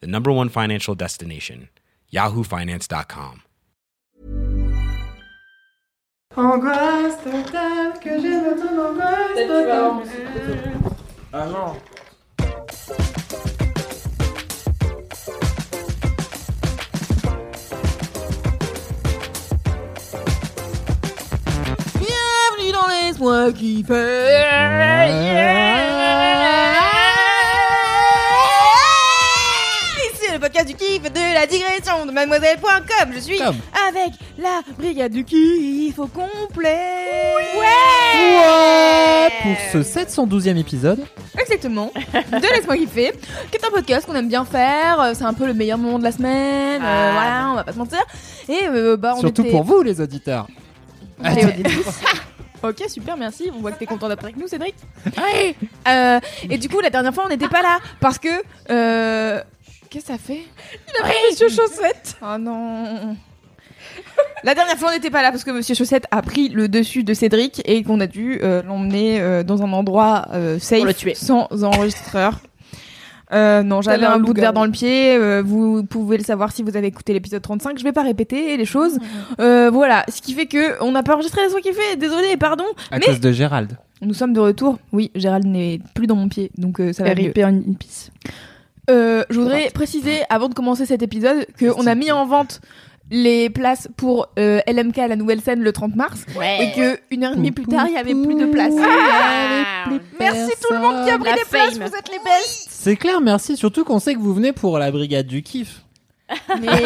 the number one financial destination, yahoofinance.com. Angoisse totale, que j'aime ton angoisse totale. Ah non. Bienvenue dans Laisse-moi kiffer Ici de la digression de mademoiselle.com Je suis Comme. avec la brigade du kiff au complet Ouais Pour ce 712e épisode, Exactement, de Laisse-moi kiffer, qui est un podcast qu'on aime bien faire, euh, c'est un peu le meilleur moment de la semaine, euh, voilà, on va pas se mentir. Et euh, bah on surtout était... pour vous les auditeurs. Et. Ok, super, merci. On voit que t'es content d'être avec nous, Cédric. Euh, et du coup, la dernière fois, on n'était pas là parce que. Euh... Qu'est-ce que ça fait Il a pris Monsieur Chaussette. Oh non. La dernière fois, on n'était pas là parce que Monsieur Chaussette a pris le dessus de Cédric et qu'on a dû euh, l'emmener euh, dans un endroit euh, safe, Pour le tuer. sans enregistreur. Euh, non, j'avais un un bout de verre dans le pied. euh, vous pouvez le savoir si vous avez écouté l'épisode 35. Je vais pas répéter les choses. Euh, voilà, ce qui fait que on n'a pas enregistré la soirée qui fait. Désolé, pardon. À Mais- cause de Gérald. Nous sommes de retour. Oui, Gérald n'est plus dans mon pied, donc euh, ça va mieux. In peace. Euh, je voudrais préciser, avant de commencer cet épisode, qu'on a mis en vente les places pour euh, LMK à la nouvelle scène le 30 mars et que une heure et demie plus tard, il y avait plus de place. Ah, Merci tout le monde qui a pris La des places, vous êtes les best. C'est clair, merci. Surtout qu'on sait que vous venez pour la brigade du kiff. Mais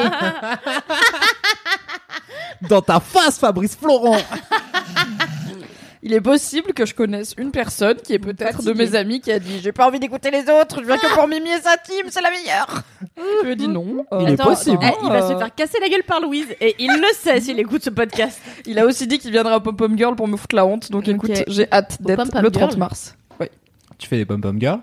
Dans ta face, Fabrice Florent Il est possible que je connaisse une personne qui est peut-être de mes amis qui a dit j'ai pas envie d'écouter les autres, je viens que pour Mimi et sa team, c'est la meilleure. je lui ai dit non. euh, Il est possible. Eh, il va euh, se faire casser la gueule par Louise et il le sait s'il écoute ce podcast. Il a aussi dit qu'il viendra au Pom Pom Girl pour me foutre la honte, donc écoute, j'ai hâte d'être Pom Pom le 30 Girl. mars. Tu fais des pom-pom girls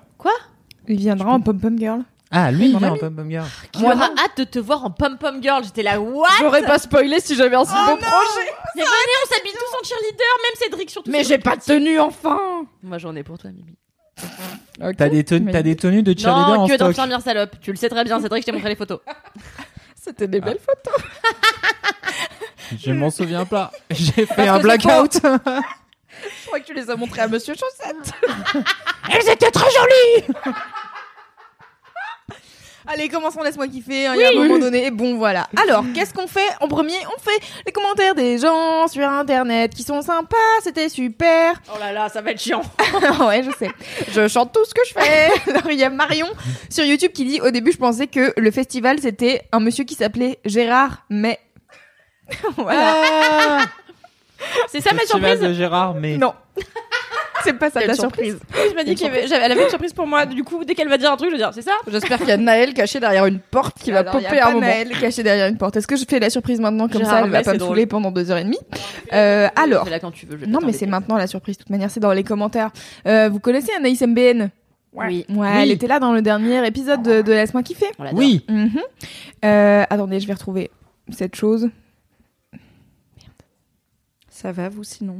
il viendra en pom pom girl. Ah, lui, il Mon vient en pom-pom girl. Qui Moi, aura hâte de te voir en pom pom girl. J'étais là, what? J'aurais pas spoilé si j'avais un si beau projet. Mais venez, on s'habille tous en cheerleader, même Cédric surtout. Mais j'ai pas de tenue enfin. Moi j'en ai pour toi, Mimi. T'as des, tenues- t'as des tenues de cheerleader Non, en que stock. d'infirmière salope. Tu le sais très bien, Cédric, je t'ai montré les photos. C'était des belles photos. Je m'en souviens pas. J'ai fait Parce un blackout. Je crois que tu les as montrées à Monsieur Chaussette. Elles étaient très jolies Allez, commençons, laisse-moi kiffer, hein, il y a un moment donné. Bon, voilà. Alors, qu'est-ce qu'on fait En premier, on fait les commentaires des gens sur Internet qui sont sympas, c'était super. Oh là là, ça va être chiant. ouais, je sais. Je chante tout ce que je fais. Alors, il y a Marion sur YouTube qui dit, au début, je pensais que le festival, c'était un monsieur qui s'appelait Gérard, mais... voilà. Ah, C'est ça ma Festival surprise. de Gérard, mais. Non. C'est pas ça la surprise. Je m'a dit qu'elle avait, avait une surprise pour moi. Du coup, dès qu'elle va dire un truc, je vais dire, c'est ça J'espère qu'il y a Naël caché derrière une porte qui va Alors, y a popper un moment. Naël caché derrière une porte. Est-ce que je fais la surprise maintenant comme Gérard ça Elle va May, pas me saouler pendant deux heures et demie. Euh, alors, Fais-la quand tu veux. non mais c'est maintenant la surprise. De toute manière, c'est dans les commentaires. Euh, vous connaissez Anaïs MBN Oui. Ouais, Oui. elle était là dans le dernier épisode de, de Laisse-moi kiffer. Oui. Mhm. Euh, attendez, je vais retrouver cette chose. Ça va vous sinon?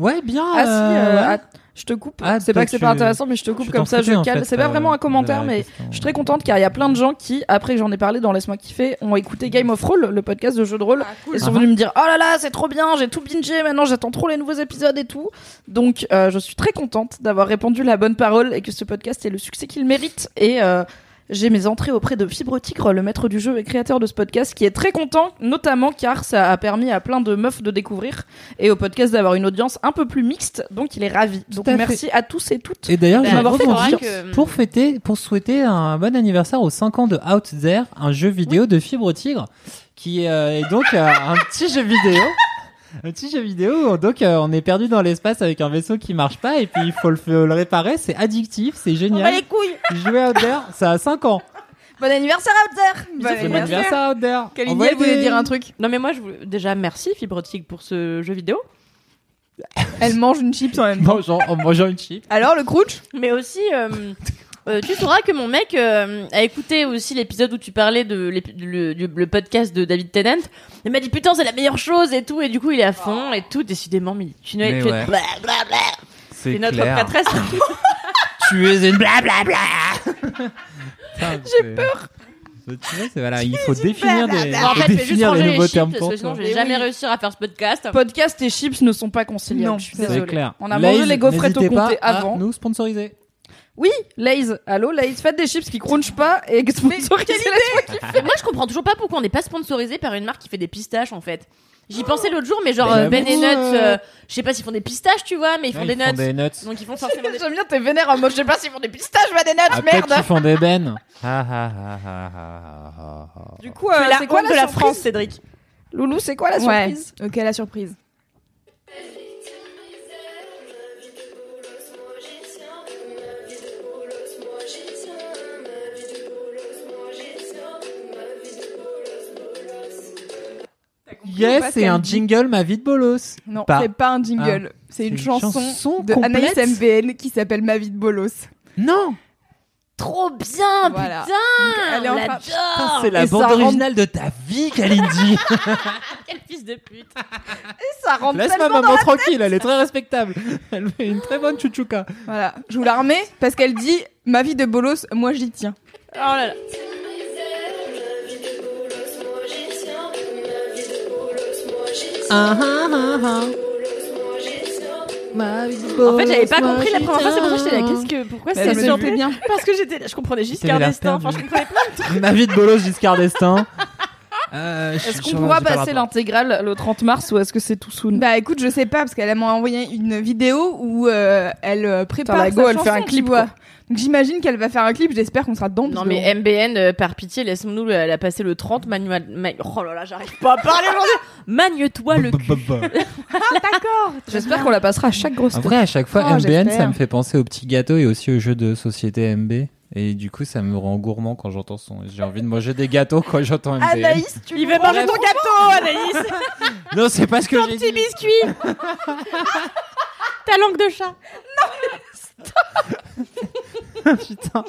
Ouais, bien. Ah si, euh, ouais. att- je te coupe. Ah, c'est pas que c'est tu- pas intéressant, mais je te coupe Je comme ça, je fait, C'est pas euh, vraiment un commentaire, mais question. je suis très contente car il y a plein de gens qui, après que j'en ai parlé dans Laisse-moi kiffer, ont écouté Game of Thrones, le podcast de jeux de rôle, et sont Ah. venus me dire Oh là là, c'est trop bien, j'ai tout bingé, maintenant j'attends trop les nouveaux épisodes et tout. Donc euh, je suis très contente d'avoir répondu la bonne parole et que ce podcast ait le succès qu'il mérite. Et euh, j'ai mes entrées auprès de Fibre Tigre, le maître du jeu et créateur de ce podcast, qui est très content, notamment car ça a permis à plein de meufs de découvrir et au podcast d'avoir une audience un peu plus mixte. Donc il est ravi. Donc à fait. merci à tous et toutes. Et d'ailleurs, confiance. que- pour fêter, pour souhaiter un bon anniversaire aux 5 ans de Out There, un jeu vidéo de Fibre Tigre, qui euh, est donc euh, un petit jeu vidéo. Un petit jeu vidéo, donc euh, on est perdu dans l'espace avec un vaisseau qui marche pas et puis il faut le, réparer, c'est addictif, c'est génial. couilles Jouer Out There, ça a 5 ans. Bon anniversaire out there Bon Bon anniversaire. anniversaire out there. Kalindi, Envoyez elle voulait dire un truc. Non mais moi je voulais déjà merci Fibrotique pour ce jeu vidéo. Elle mange une chips en même temps. Mangeant- en mangeant une chip. Alors, le crunch? Mais aussi, euh, euh, tu sauras que mon mec euh, a écouté aussi l'épisode où tu parlais de l'épi- le, du- le podcast de David Tennant. Il m'a dit putain c'est la meilleure chose et tout et du coup il est à fond et tout décidément mais tu Mais es, tu es ouais. C'est C'est notre clair. prêtresse. Tu es une blablabla. J'ai peur. Tu vois, c'est voilà, il faut définir des, en faut fait, je vais juste définir ranger les les nouveaux chips termes parce pour que sinon toi. je vais Mais jamais oui. réussir à faire ce podcast. Podcast et chips ne sont pas conciliables. Non, je suis c'est désolée. clair. On a mangé les gaufrettes au comté à avant. nous sponsoriser. Oui, Lay's. Allô, Lay's, faites des chips qui crunchent pas et que sponsorisez Mais moi je comprends toujours pas pourquoi on n'est pas sponsorisé par une marque qui fait des pistaches en fait. J'y pensais l'autre jour mais genre Mais euh, Ben et Nuts, euh, je sais pas s'ils font des pistaches tu vois mais ils font Ouais, des ils font nuts. des nuts. Donc ils font forcément des J'aime bien tes vénères en mode, je sais pas s'ils font des pistaches, va des nuts, Ah, peut-être merde qu'ils font des bennes. Ah, ah, ah, ah, ah, ah, ah. Du coup, euh, la c'est quoi honte la de la surprise France Cédric. Loulou, c'est quoi la Ouais. surprise Ok, la surprise. Yes, c'est un dit- jingle, ma vie de bolos. Non, Pas. c'est pas un jingle. c'est une une chanson, chanson de complète Anaïs MBN qui s'appelle Ma vie de bolos. Non, Trop bien Voilà. putain elle est en on c'est la Et bande rend- originale de ta vie, Kalindi. Quel fils de pute Ça rentre Laisse ma dans maman la- tranquille, elle est très respectable. Elle fait une très bonne chouchouka. Voilà, je vous la remets parce qu'elle dit Ma vie de bolos, moi j'y tiens. Oh là là Ah, ah, ah, ah. En fait, j'avais pas compris la première fois, c'est pour ça que j'étais là. Qu'est-ce que, pourquoi Ça ça me chantait bien. Parce que j'étais, je comprenais Giscard d'Estaing. Enfin, je comprenais plein de trucs. Ma vie de bolos Giscard d'Estaing. Euh, Est-ce qu'on pourra passer l'intégrale le 30 mars ou est-ce que c'est tout soon Bah écoute, je sais pas parce qu'elle m'a envoyé une vidéo où euh, elle euh, prépare Putain, la go, sa elle fait un clip, quoi. Donc j'imagine qu'elle va faire un clip, j'espère qu'on sera dedans. Non mais MBN, euh, par pitié, laisse-nous la, la passer le 30 manuel. ma- Oh là là, j'arrive pas à parler aujourd'hui. Magne-toi le cul. D'accord. J'espère qu'on la passera à chaque grosse En vrai, à chaque fois, Oh, MBN, ça me fait penser aux petits gâteaux et aussi aux jeux de société MB. Et du coup, ça me rend gourmand quand j'entends son. J'ai envie de manger des gâteaux quand j'entends MBN. Anaïs, tu Il veut manger ton gâteau, Anaïs. Non, c'est pas ce que j'ai Petit dit. biscuit. Ta langue de chat. Putain.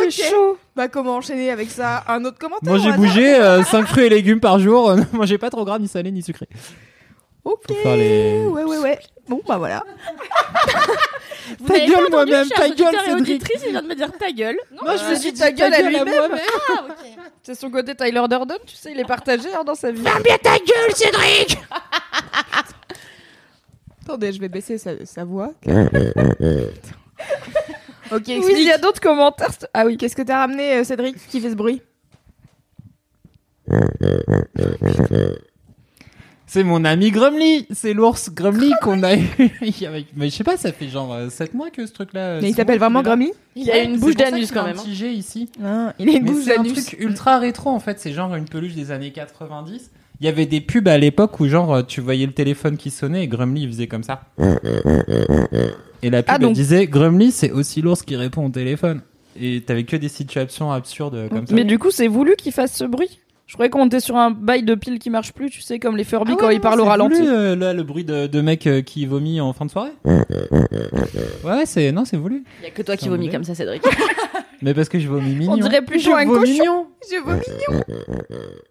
j'ai chaud. Bah comment enchaîner avec ça? Un autre commentaire Moi, j'ai bougé 5 fruits et légumes par jour. Ne mangez pas trop gras, ni salé, ni sucré. Ok. Faut faire les- Ouais ouais ouais. Bon bah voilà. Vous Ta n'avez gueule, pas entendu, moi-même, chers ta auditeurs gueule, et Cédric. auditrices, il vient de me dire ta gueule. Moi, je me suis dit ta gueule à lui-même. C'est son côté Tyler Durden, tu sais, il est partagé hein, dans sa vie. Attendez, je vais baisser sa, sa voix. ok, Oui, il y a d'autres commentaires. Ah oui, qu'est-ce que t'as ramené, euh, Cédric, qui fait ce bruit C'est mon ami Grumly. C'est l'ours Grumly qu'on a eu. Mais je sais pas, ça fait genre 7 mois que ce truc-là. Mais il s'appelle vraiment. Grumly Il a une bouche d'anus a quand un même. hein. petit G ici. Ah, Il a une Mais bouche c'est un d'anus. truc ultra rétro en fait, c'est genre une peluche des années 90. Il y avait des pubs à l'époque où genre euh, tu voyais le téléphone qui sonnait et Grumly il faisait comme ça. Et la pub Ah, elle disait Grumly c'est aussi l'ours qui répond au téléphone. Et t'avais que des situations absurdes euh, comme ça. Mais du coup, c'est voulu qu'il fasse ce bruit? Je croyais qu'on était sur un bail de pile qui marche plus, tu sais, comme les Furby Ah quand ouais, ils parlent au ralenti. voulu, euh, là le bruit de, de mec euh, qui vomit en fin de soirée. Ouais, c'est non, c'est voulu. Il y a que toi qui vomis comme ça, Cédric. Mais parce que je vomis mignon. On dirait plutôt Je un cochon. mignon. Je vomis. Il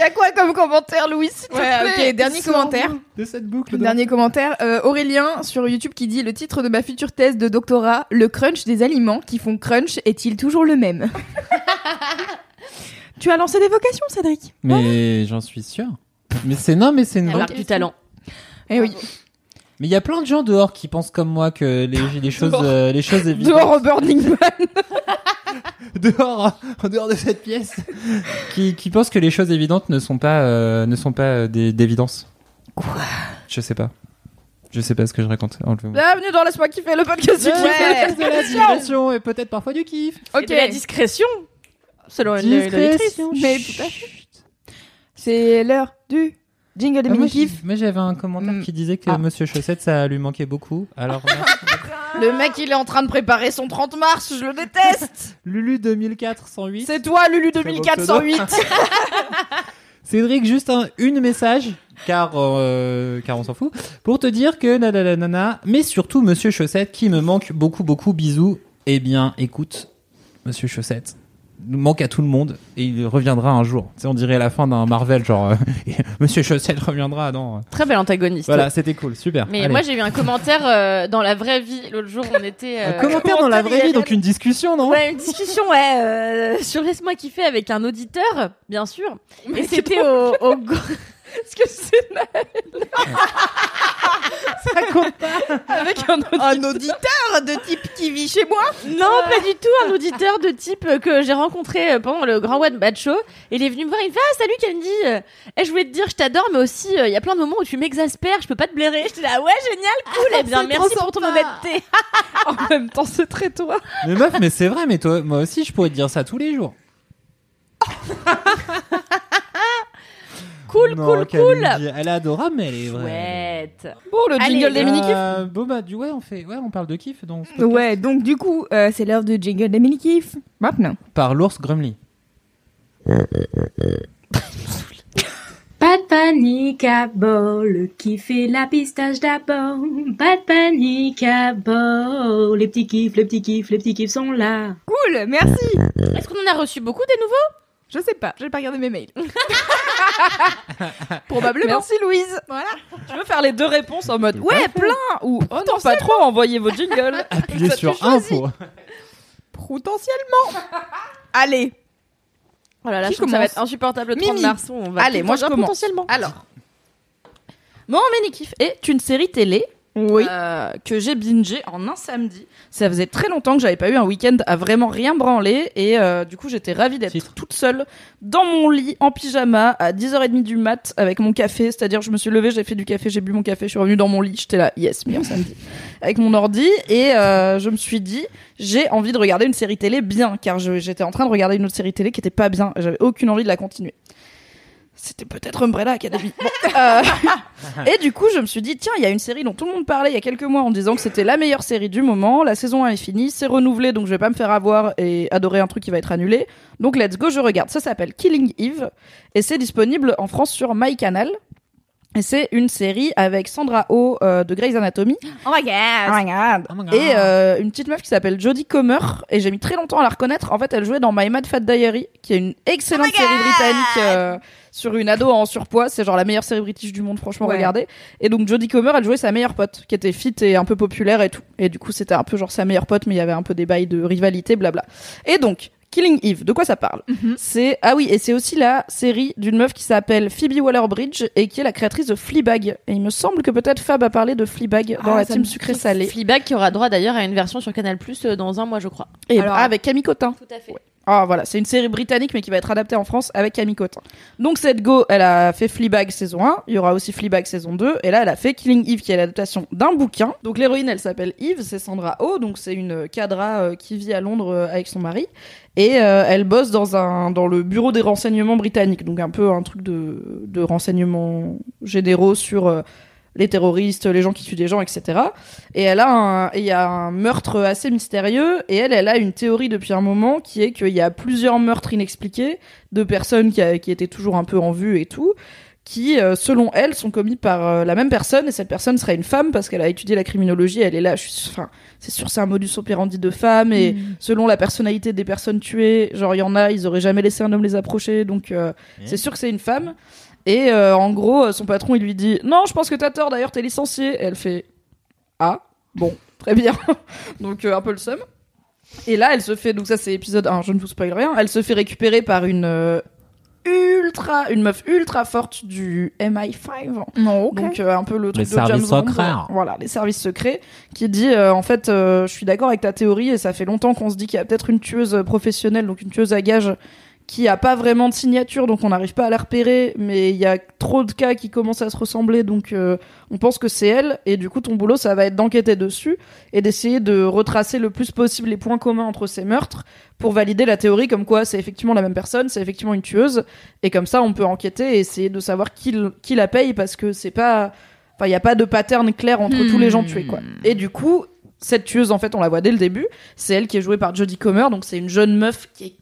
y a quoi comme commentaire, Louis s'il te Ouais, plaît ok, dernier commentaire. de cette boucle. de- Dernier commentaire. Euh, Aurélien sur YouTube qui dit le titre de ma future thèse de doctorat Le crunch des aliments qui font crunch est-il toujours le même? Tu as lancé des vocations, Cédric Mais j'en suis sûr. Mais c'est non, mais c'est une Elle bonne marque du question. talent. Eh oui. Mais il y a plein de gens dehors qui pensent comme moi que les, les choses, euh, les choses évidentes. Dehors au Burning Man. dehors, en dehors de cette pièce, qui, qui pensent que les choses évidentes ne sont pas, euh, ne sont pas euh, des- d'évidence. Quoi? Je sais pas. Je sais pas ce que je raconte. Enlevez-moi. Bienvenue dans Laisse-moi kiffer le podcast du Ouais, kiff. de la digression et peut-être parfois du kiff. Et de la discrétion. Selon. Discrétion. Mais tout à fait. C'est l'heure du Jingle des Ah, moi, j'avais un commentaire Mm. qui disait que Ah. Monsieur Chaussette, ça lui manquait beaucoup. Alors. Le mec, il est en train de préparer son 30 mars, je le déteste. Lulu 2408. C'est toi, Lulu Très beau 2408. Cédric, juste un une message, car, euh, car on s'en fout, pour te dire que nanana, mais surtout Monsieur Chaussette qui me manque beaucoup, beaucoup, bisous. Eh bien, écoute, Monsieur Chaussette manque à tout le monde et il reviendra un jour. Tu sais, on dirait la fin d'un Marvel, genre, euh, Monsieur Chaussette reviendra, non. Très bel antagoniste. Voilà, c'était cool, super. Mais Allez. moi j'ai eu un commentaire euh, dans la vraie vie l'autre jour on était un euh, commentaire dans la vraie vie, donc une discussion, non Ouais, une discussion, ouais, euh, sur Laisse-moi kiffer avec un auditeur, bien sûr. Et c'était au, Est-ce que c'est Ça compte pas. Avec un auditeur, un auditeur de type qui vit chez moi Non, pas du tout, un auditeur de type euh, que j'ai rencontré euh, pendant le Grand One Bad Show. Il est venu me voir, il me fait Ah, salut Candy eh, Je voulais te dire, je t'adore, mais aussi, euh, il y a plein de moments où tu m'exaspères, je peux pas te blairer. J'étais là, ouais, génial, cool, eh bien, merci pour ton honnêteté. En même temps, c'est très toi. Mais meuf, mais c'est vrai, mais toi, moi aussi, je pourrais te dire ça tous les jours. Cool, Non, cool, cool. Elle est adorable, mais elle est vraie. Chouette. Bon, le Allez, jingle des mini-kifs. Euh, bon bah du ouais on fait ouais on parle de kiff donc. Ouais, donc du coup, euh, c'est l'heure de jingle des mini-kifs. Maintenant. par l'ours Grumly. Pas de panique à bord, le kiff et la pistache d'abord. Pas de panique à bord, les petits kiffs, les petits kiffs, les petits kiffs sont là. Cool, merci. Est-ce qu'on en a reçu beaucoup des nouveaux? Je sais pas, j'ai pas regardé mes mails. Probablement. Merci Louise. Voilà. Je veux faire les deux réponses en mode ouais plein ou oh non pas trop envoyez vos jingles. Appuyez Ça, sur choisis. info. Potentiellement. Allez. Oh là là, Qui je trouve que ça va commence être insupportable le 30 Mimi. mars. On va Allez, tout moi, dire je commence. potentiellement. Alors, mon mini kiff est une série télé Oui. euh, que j'ai bingé en un samedi. Ça faisait très longtemps que j'avais pas eu un week-end à vraiment rien branler et euh, du coup j'étais ravie d'être toute seule dans mon lit en pyjama à 10h30 du mat avec mon café, c'est-à-dire je me suis levée, j'ai fait du café, j'ai bu mon café, je suis revenue dans mon lit, j'étais là, yes, meilleur samedi, avec mon ordi et euh, je me suis dit j'ai envie de regarder une série télé bien car j'étais en train de regarder une autre série télé qui était pas bien, j'avais aucune envie de la continuer. C'était peut-être Umbrella Academy. Bon, euh, et du coup, je me suis dit, tiens, il y a une série dont tout le monde parlait il y a quelques mois en disant que c'était la meilleure série du moment. La saison 1 est finie, c'est renouvelé, donc je vais pas me faire avoir et adorer un truc qui va être annulé. Donc let's go, je regarde. Ça s'appelle Killing Eve et c'est disponible en France sur MyCanal. Et c'est une série avec Sandra Oh euh, de Grey's Anatomy Oh my god. Oh my god. Oh my God. Et euh, une petite meuf qui s'appelle Jodie Comer. Et j'ai mis très longtemps à la reconnaître. En fait, elle jouait dans My Mad Fat Diary, qui est une excellente Oh série britannique euh, sur une ado en surpoids. C'est genre la meilleure série british du monde, franchement, Ouais. regardez. Et donc Jodie Comer, elle jouait sa meilleure pote, qui était fit et un peu populaire et tout. Et du coup, c'était un peu genre sa meilleure pote, mais il y avait un peu des bails de rivalité, blabla. Et donc, Killing Eve, de quoi ça parle Mhm. C'est ah oui, et c'est aussi la série d'une meuf qui s'appelle Phoebe Waller-Bridge et qui est la créatrice de Fleabag. Et il me semble que peut-être Fab a parlé de Fleabag dans Ah, la ça team me- sucré-salé. Fleabag qui aura droit d'ailleurs à une version sur Canal Plus euh, dans un mois, je crois. Et Alors- avec Camille Cotin. Tout à fait. Ah voilà, c'est une série britannique mais qui va être adaptée en France avec Camille Cotin. Donc cette go, elle a fait Fleabag saison 1, il y aura aussi Fleabag saison 2 et là elle a fait Killing Eve qui est l'adaptation d'un bouquin. Donc l'héroïne elle s'appelle Eve, c'est Sandra Oh, donc c'est une cadra euh, qui vit à Londres euh, avec son mari. Et euh, elle bosse dans le bureau des renseignements britanniques, donc un peu un truc de de renseignements généraux sur les terroristes, les gens qui tuent des gens, etc. Et elle a il y a un meurtre assez mystérieux. Et elle, elle a une théorie depuis un moment qui est qu'il y a plusieurs meurtres inexpliqués de personnes qui, a- qui étaient toujours un peu en vue et tout, qui, euh, selon elle, sont commis par euh, la même personne. Et cette personne serait une femme parce qu'elle a étudié la criminologie. Elle est là. Je suis, enfin, c'est sûr, c'est un modus operandi de femme. Et selon la personnalité des personnes tuées, genre il y en a, ils auraient jamais laissé un homme les approcher. Donc euh, c'est sûr que c'est une femme. Et euh, en gros, euh, son patron, il lui dit Non, je pense que t'as tort, d'ailleurs, t'es licencié. Et elle fait Ah, bon, très bien. donc, euh, un peu le seum. Et là, elle se fait, donc ça, c'est épisode 1, je ne vous spoil rien. Elle se fait récupérer par une euh, ultra, une meuf ultra forte du MI5. Non, ok. Donc euh, un peu le truc Les de James services Bond. secrets. Voilà, les services secrets qui dit euh, en fait euh, je suis d'accord avec ta théorie et ça fait longtemps qu'on se dit qu'il y a peut-être une tueuse professionnelle donc une tueuse à gages qui a pas vraiment de signature, donc on n'arrive pas à la repérer, mais il y a trop de cas qui commencent à se ressembler, donc euh, on pense que c'est elle, et du coup ton boulot ça va être d'enquêter dessus et d'essayer de retracer le plus possible les points communs entre ces meurtres pour valider la théorie comme quoi c'est effectivement la même personne, c'est effectivement une tueuse, et comme ça on peut enquêter et essayer de savoir qui, qui la paye parce que c'est pas, enfin il y a pas de pattern clair entre tous les gens tués quoi. Et du coup cette tueuse en fait on la voit dès le début, c'est elle qui est jouée par Jodie Comer, donc c'est une jeune meuf qui est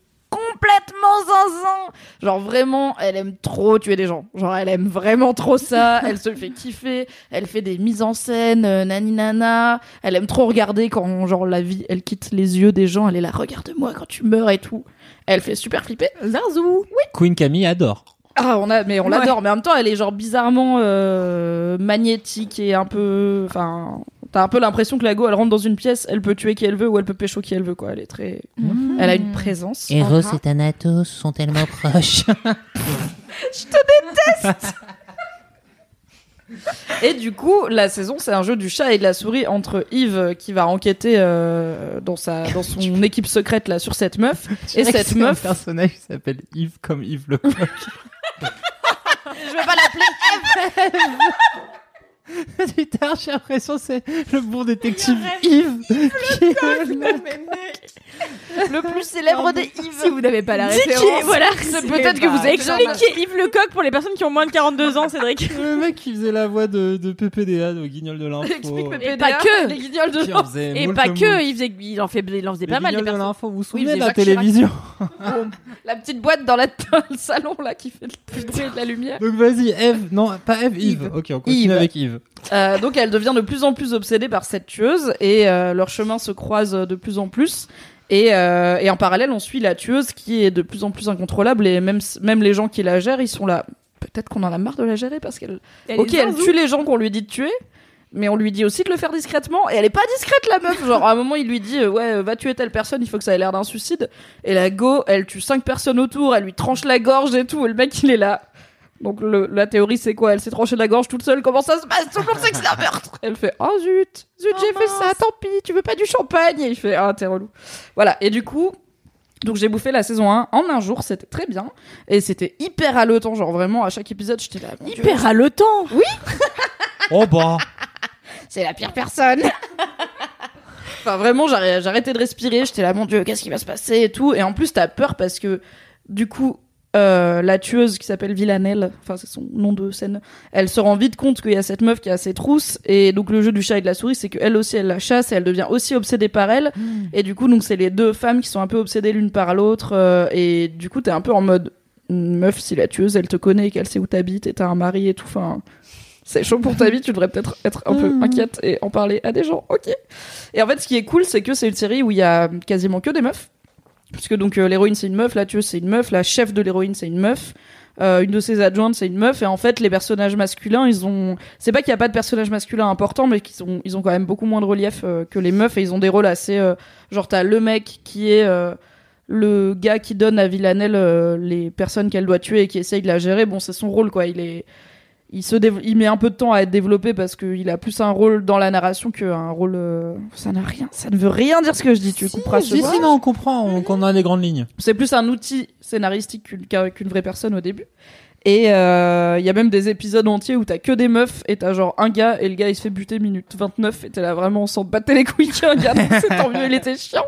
complètement zinzin. Genre vraiment, elle aime trop tuer des gens. Genre elle aime vraiment trop ça. Elle se fait kiffer. Elle fait des mises en scène, euh, nani nana. Elle aime trop regarder quand genre la vie, elle quitte les yeux des gens. Elle est là, regarde-moi quand tu meurs et tout. Elle fait super flipper. Zarzou. Queen Camille adore. Ah, on a, mais on Ouais. l'adore. Mais en même temps, elle est genre bizarrement euh, magnétique et un peu, enfin, t'as un peu l'impression que la go, elle rentre dans une pièce, elle peut tuer qui elle veut ou elle peut pécho qui elle veut, quoi. Elle est très, elle a une présence. Eros et Thanatos sont tellement proches. Et du coup, la saison, c'est un jeu du chat et de la souris entre Yves qui va enquêter euh, dans sa dans son équipe secrète là sur cette meuf et cette un meuf. personnage qui s'appelle Yves comme Yves le coq. Je vais pas l'appeler. Putain, j'ai l'impression que c'est le bon détective Yves. qui Le plus célèbre des Si Yves. vous n'avez pas la référence, voilà. C'est peut-être que vous avez Expliquez Yves Lecoq pour les personnes qui ont moins de 42 ans, Cédric. le mec qui faisait la voix de, de PPDA, de Guignol de l'info. Explique Et PPDA, pas que. les guignols de faisait Et moult pas que, il, faisait, il en fait, il en faisait pas mal les Guignols de l'info, vous vous Oui, souvenez de la télévision La petite boîte dans, la, dans le salon là qui fait le de bruit et de la lumière. Donc vas-y, Eve. Non, pas Eve, Yves. Yves. Ok, on continue Yves. avec Yves. Euh, donc elle devient de plus en plus obsédée par cette tueuse et euh, leurs chemins se croisent de plus en plus. Et, euh, et en parallèle, on suit la tueuse qui est de plus en plus incontrôlable et même, même les gens qui la gèrent, ils sont là. Peut-être qu'on en a marre de la gérer parce qu'elle. Elle ok, elle tue les gens qu'on lui dit de tuer, mais on lui dit aussi de le faire discrètement. Et elle est pas discrète la meuf. Genre à un moment, il lui dit euh, ouais, euh, va tuer telle personne, il faut que ça ait l'air d'un suicide. Et la go, elle tue cinq personnes autour, elle lui tranche la gorge et tout. Et le mec, il est là. Donc le- la théorie c'est quoi? Elle s'est tranchée la gorge toute seule. Comment ça se passe? Tout le monde sait que c'est un meurtre. Elle fait oh zut, zut j'ai fait ça. Tant pis. Tu veux pas du champagne? Et il fait ah t'es relou. Voilà. Et du coup. Donc j'ai bouffé la saison 1 en un jour, c'était très bien et c'était hyper haletant, genre vraiment à chaque épisode j'étais là Hyper haletant. Oh bah. c'est la pire personne. enfin vraiment j'arrêtais j'arrêtais de respirer, j'étais là mon dieu, qu'est-ce qui va se passer et tout et en plus t'as peur parce que du coup euh, la tueuse qui s'appelle Villanelle, enfin c'est son nom de scène, elle se rend vite compte qu'il y a cette meuf qui a ses trousses et donc le jeu du chat et de la souris c'est qu'elle aussi elle la chasse et elle devient aussi obsédée par elle et du coup donc c'est les deux femmes qui sont un peu obsédées l'une par l'autre euh, et du coup t'es un peu en mode meuf si la tueuse elle te connaît et qu'elle sait où t'habites et t'as un mari et tout enfin c'est chaud pour ta vie, tu devrais peut-être être un peu inquiète et en parler à des gens, ok. Et en fait, ce qui est cool, c'est que c'est une série où il y a quasiment que des meufs. Puisque donc euh, l'héroïne c'est une meuf, la tueuse c'est une meuf, la chef de l'héroïne c'est une meuf, euh, une de ses adjointes c'est une meuf, et en fait les personnages masculins ils ont, c'est pas qu'il y a pas de personnages masculins importants, mais qu'ils ont, ils ont quand même beaucoup moins de relief euh, que les meufs. Et ils ont des rôles assez, genre t'as le mec qui est le gars qui donne à Villanelle les personnes qu'elle doit tuer et qui essaye de la gérer, bon c'est son rôle quoi, il est il se il met un peu de temps à être développé parce qu'il a plus un rôle dans la narration qu'un rôle euh, ça n'a rien ça ne veut rien dire ce que je dis tu couperas ce Si, si, non, on comprend, on, qu'on a des grandes lignes. c'est plus un outil scénaristique qu'une qu'un- qu'une vraie personne au début et euh, il y a même des épisodes entiers où t'as que des meufs et t'as genre un gars et le gars il se fait buter minute 29 et t'es là vraiment on s'en battait les couilles qu'un gars donc c'est tant mieux il était chiant.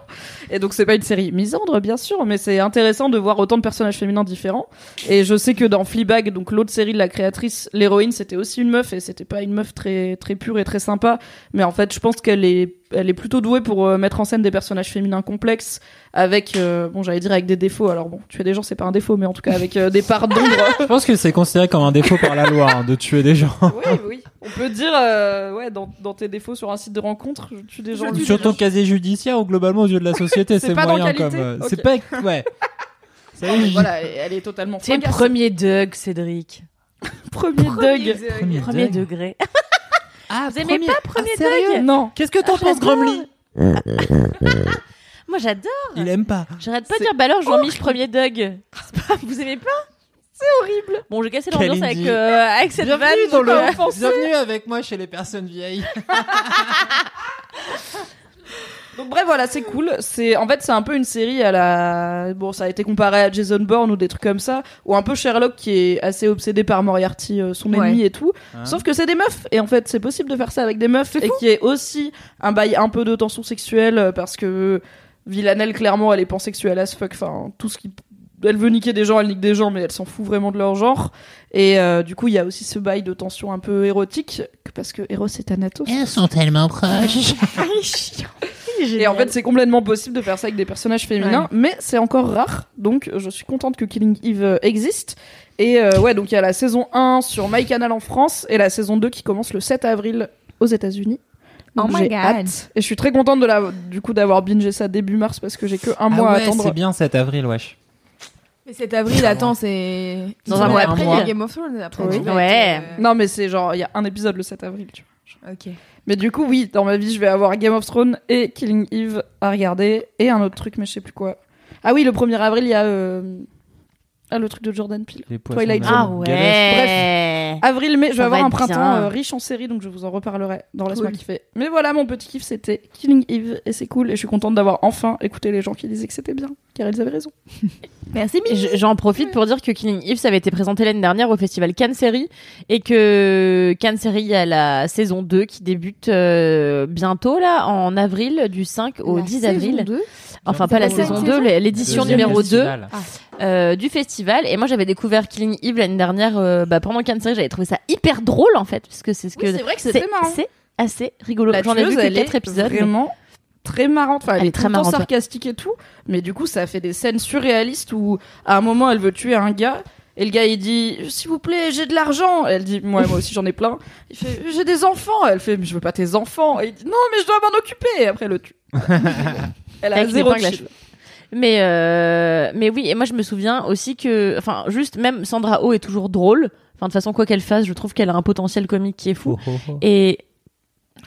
Et donc c'est pas une série misandre bien sûr mais c'est intéressant de voir autant de personnages féminins différents. Et je sais que dans Fleabag donc l'autre série de la créatrice l'héroïne c'était aussi une meuf et c'était pas une meuf très très pure et très sympa. Mais en fait je pense qu'elle est elle est plutôt douée pour euh, mettre en scène des personnages féminins complexes avec euh, bon j'allais dire avec des défauts. Alors bon tuer des gens c'est pas un défaut mais en tout cas avec euh, des parts d'ombre. Je pense que c'est considéré comme un défaut par la loi hein, de tuer des gens. oui oui on peut dire euh, ouais dans, dans tes défauts sur un site de rencontre je tue des gens Sur ton casier judiciaire ou globalement aux yeux de la société, C'est moyen comme. euh. C'est pas. Ouais. Ça y est, j'y- voilà elle est totalement C'est premier Doug, Cédric. premier Doug Premier Premier Doug. degré. Ah, Vous aimez pas Premier Ah, sérieux Doug non Qu'est-ce que t'en Ah, penses, j'adore. Grumly Moi j'adore. Il aime pas. J'arrête pas de C'est dire, bah alors Jean-Mich premier Doug. C'est pas- Vous aimez pas C'est horrible. Bon, j'ai cassé l'ambiance avec, euh, avec cette vanne. Bienvenue dans le. Bienvenue avec moi chez les personnes vieilles. Donc bref, voilà, c'est cool. C'est en fait c'est un peu une série à la bon, ça a été comparé à Jason Bourne ou des trucs comme ça, ou un peu Sherlock qui est assez obsédé par Moriarty, euh, son Ouais. ennemi et tout. Hein Sauf que c'est des meufs et en fait c'est possible de faire ça avec des meufs et qui est aussi un bail un peu de tension sexuelle euh, parce que Villanelle clairement elle est pansexuelle as fuck. Enfin tout ce qui elle veut niquer des gens, elle nique des gens, mais elle s'en fout vraiment de leur genre. Et euh, du coup, il y a aussi ce bail de tension un peu érotique, parce que Eros est Thanatos. Elles sont tellement proches. Et en fait, c'est complètement possible de faire ça avec des personnages féminins, mais c'est encore rare. Donc, je suis contente que Killing Eve euh, existe. Et euh, ouais, donc il y a la saison 1 sur MyCanal en France et la saison 2 qui commence le 7 avril aux États-Unis. Donc, Oh my j'ai God. hâte. Et je suis très contente de la, du coup d'avoir bingé ça début mars parce que j'ai que un Ah mois à ouais, attendre. c'est bien cet avril, wesh. Mais cet avril, attends, c'est. Dans un Ouais, mois après, après. il y a Game of Thrones. Après, Oui. Ouais. euh, Non, mais c'est genre, il y a un épisode le 7 avril, tu vois. Ok. Mais du coup, oui, dans ma vie, je vais avoir Game of Thrones et Killing Eve à regarder et un autre truc, mais je sais plus quoi. Ah oui, le 1er avril, il y a euh, ah, le truc de Jordan Peele. Twilight d'amour. Ah Zone. Ouais. Avril, mai, je vais avoir un printemps euh, riche en séries, donc je vous en reparlerai dans la Cool. semaine qui fait. Mais voilà, mon petit kiff, c'était Killing Eve et c'est cool. Et je suis contente d'avoir enfin écouté les gens qui disaient que c'était bien, car ils avaient raison. Merci, J'en profite pour dire que Killing Eve, ça avait été présenté l'année dernière au festival Cannes Série et que Cannes Série, il y a la saison 2 qui débute euh, bientôt, là, en avril, du 5 au La 10 saison avril. 2. Enfin, C'est pas la saison une 2, saison l'édition numéro 2 festival. euh, du festival. Et moi, j'avais découvert Killing Eve l'année dernière euh, bah, pendant Cannes. J'avais trouvé ça hyper drôle, en fait, parce que c'est ce que Oui, c'est vrai que marrant. c'est assez rigolo. La J'en ai vu que elle 4 est épisodes. mais- Vraiment très marrante. Enfin, elle, Elle est est très marrante, ouais. sarcastique et tout. Mais du coup, ça fait des scènes surréalistes où, à un moment, elle veut tuer un gars. Et le gars, il dit, s'il vous plaît, j'ai de l'argent. Elle dit, moi, moi aussi, j'en ai plein. Il fait, j'ai des enfants. Elle fait, mais je veux pas tes enfants. Et il dit, non, mais je dois m'en occuper. Et après, elle le tue. elle a Avec zéro chill. Mais euh, mais oui, et moi je me souviens aussi que, enfin, juste même Sandra Oh est toujours drôle. Enfin, de toute façon, quoi qu'elle fasse, je trouve qu'elle a un potentiel comique qui est fou. Oh, oh, oh. Et,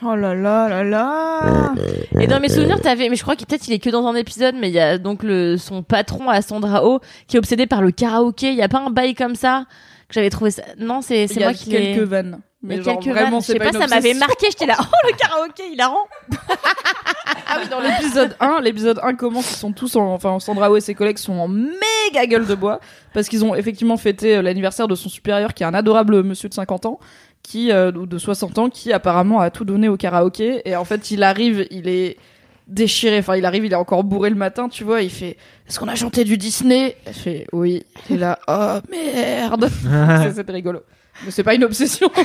Oh là là là là. et dans mes souvenirs, t'avais, mais je crois qu'il peut-être il est que dans un épisode, mais il y a donc le son patron à Sandra Oh qui est obsédé par le karaoké. Il y a pas un bail comme ça? Que j'avais trouvé ça. Non, c'est Il c'est y a moi qui quelques vannes. Mais a genre, quelques vraiment, vannes. Je sais pas, ça m'avait marqué. J'étais là, oh le karaoké, il a rend. Ah oui, dans l'épisode 1, l'épisode 1 commence, ils sont tous en, enfin, Sandra Oh et ses collègues sont en méga gueule de bois parce qu'ils ont effectivement fêté euh, l'anniversaire de son supérieur qui est un adorable monsieur de 50 ans qui, euh, ou de 60 ans qui apparemment a tout donné au karaoké et en fait il arrive, il est déchiré, enfin il arrive, il est encore bourré le matin, tu vois, il fait est-ce qu'on a chanté du Disney? Elle fait oui, et là oh merde, c'était rigolo. Mais c'est pas une obsession.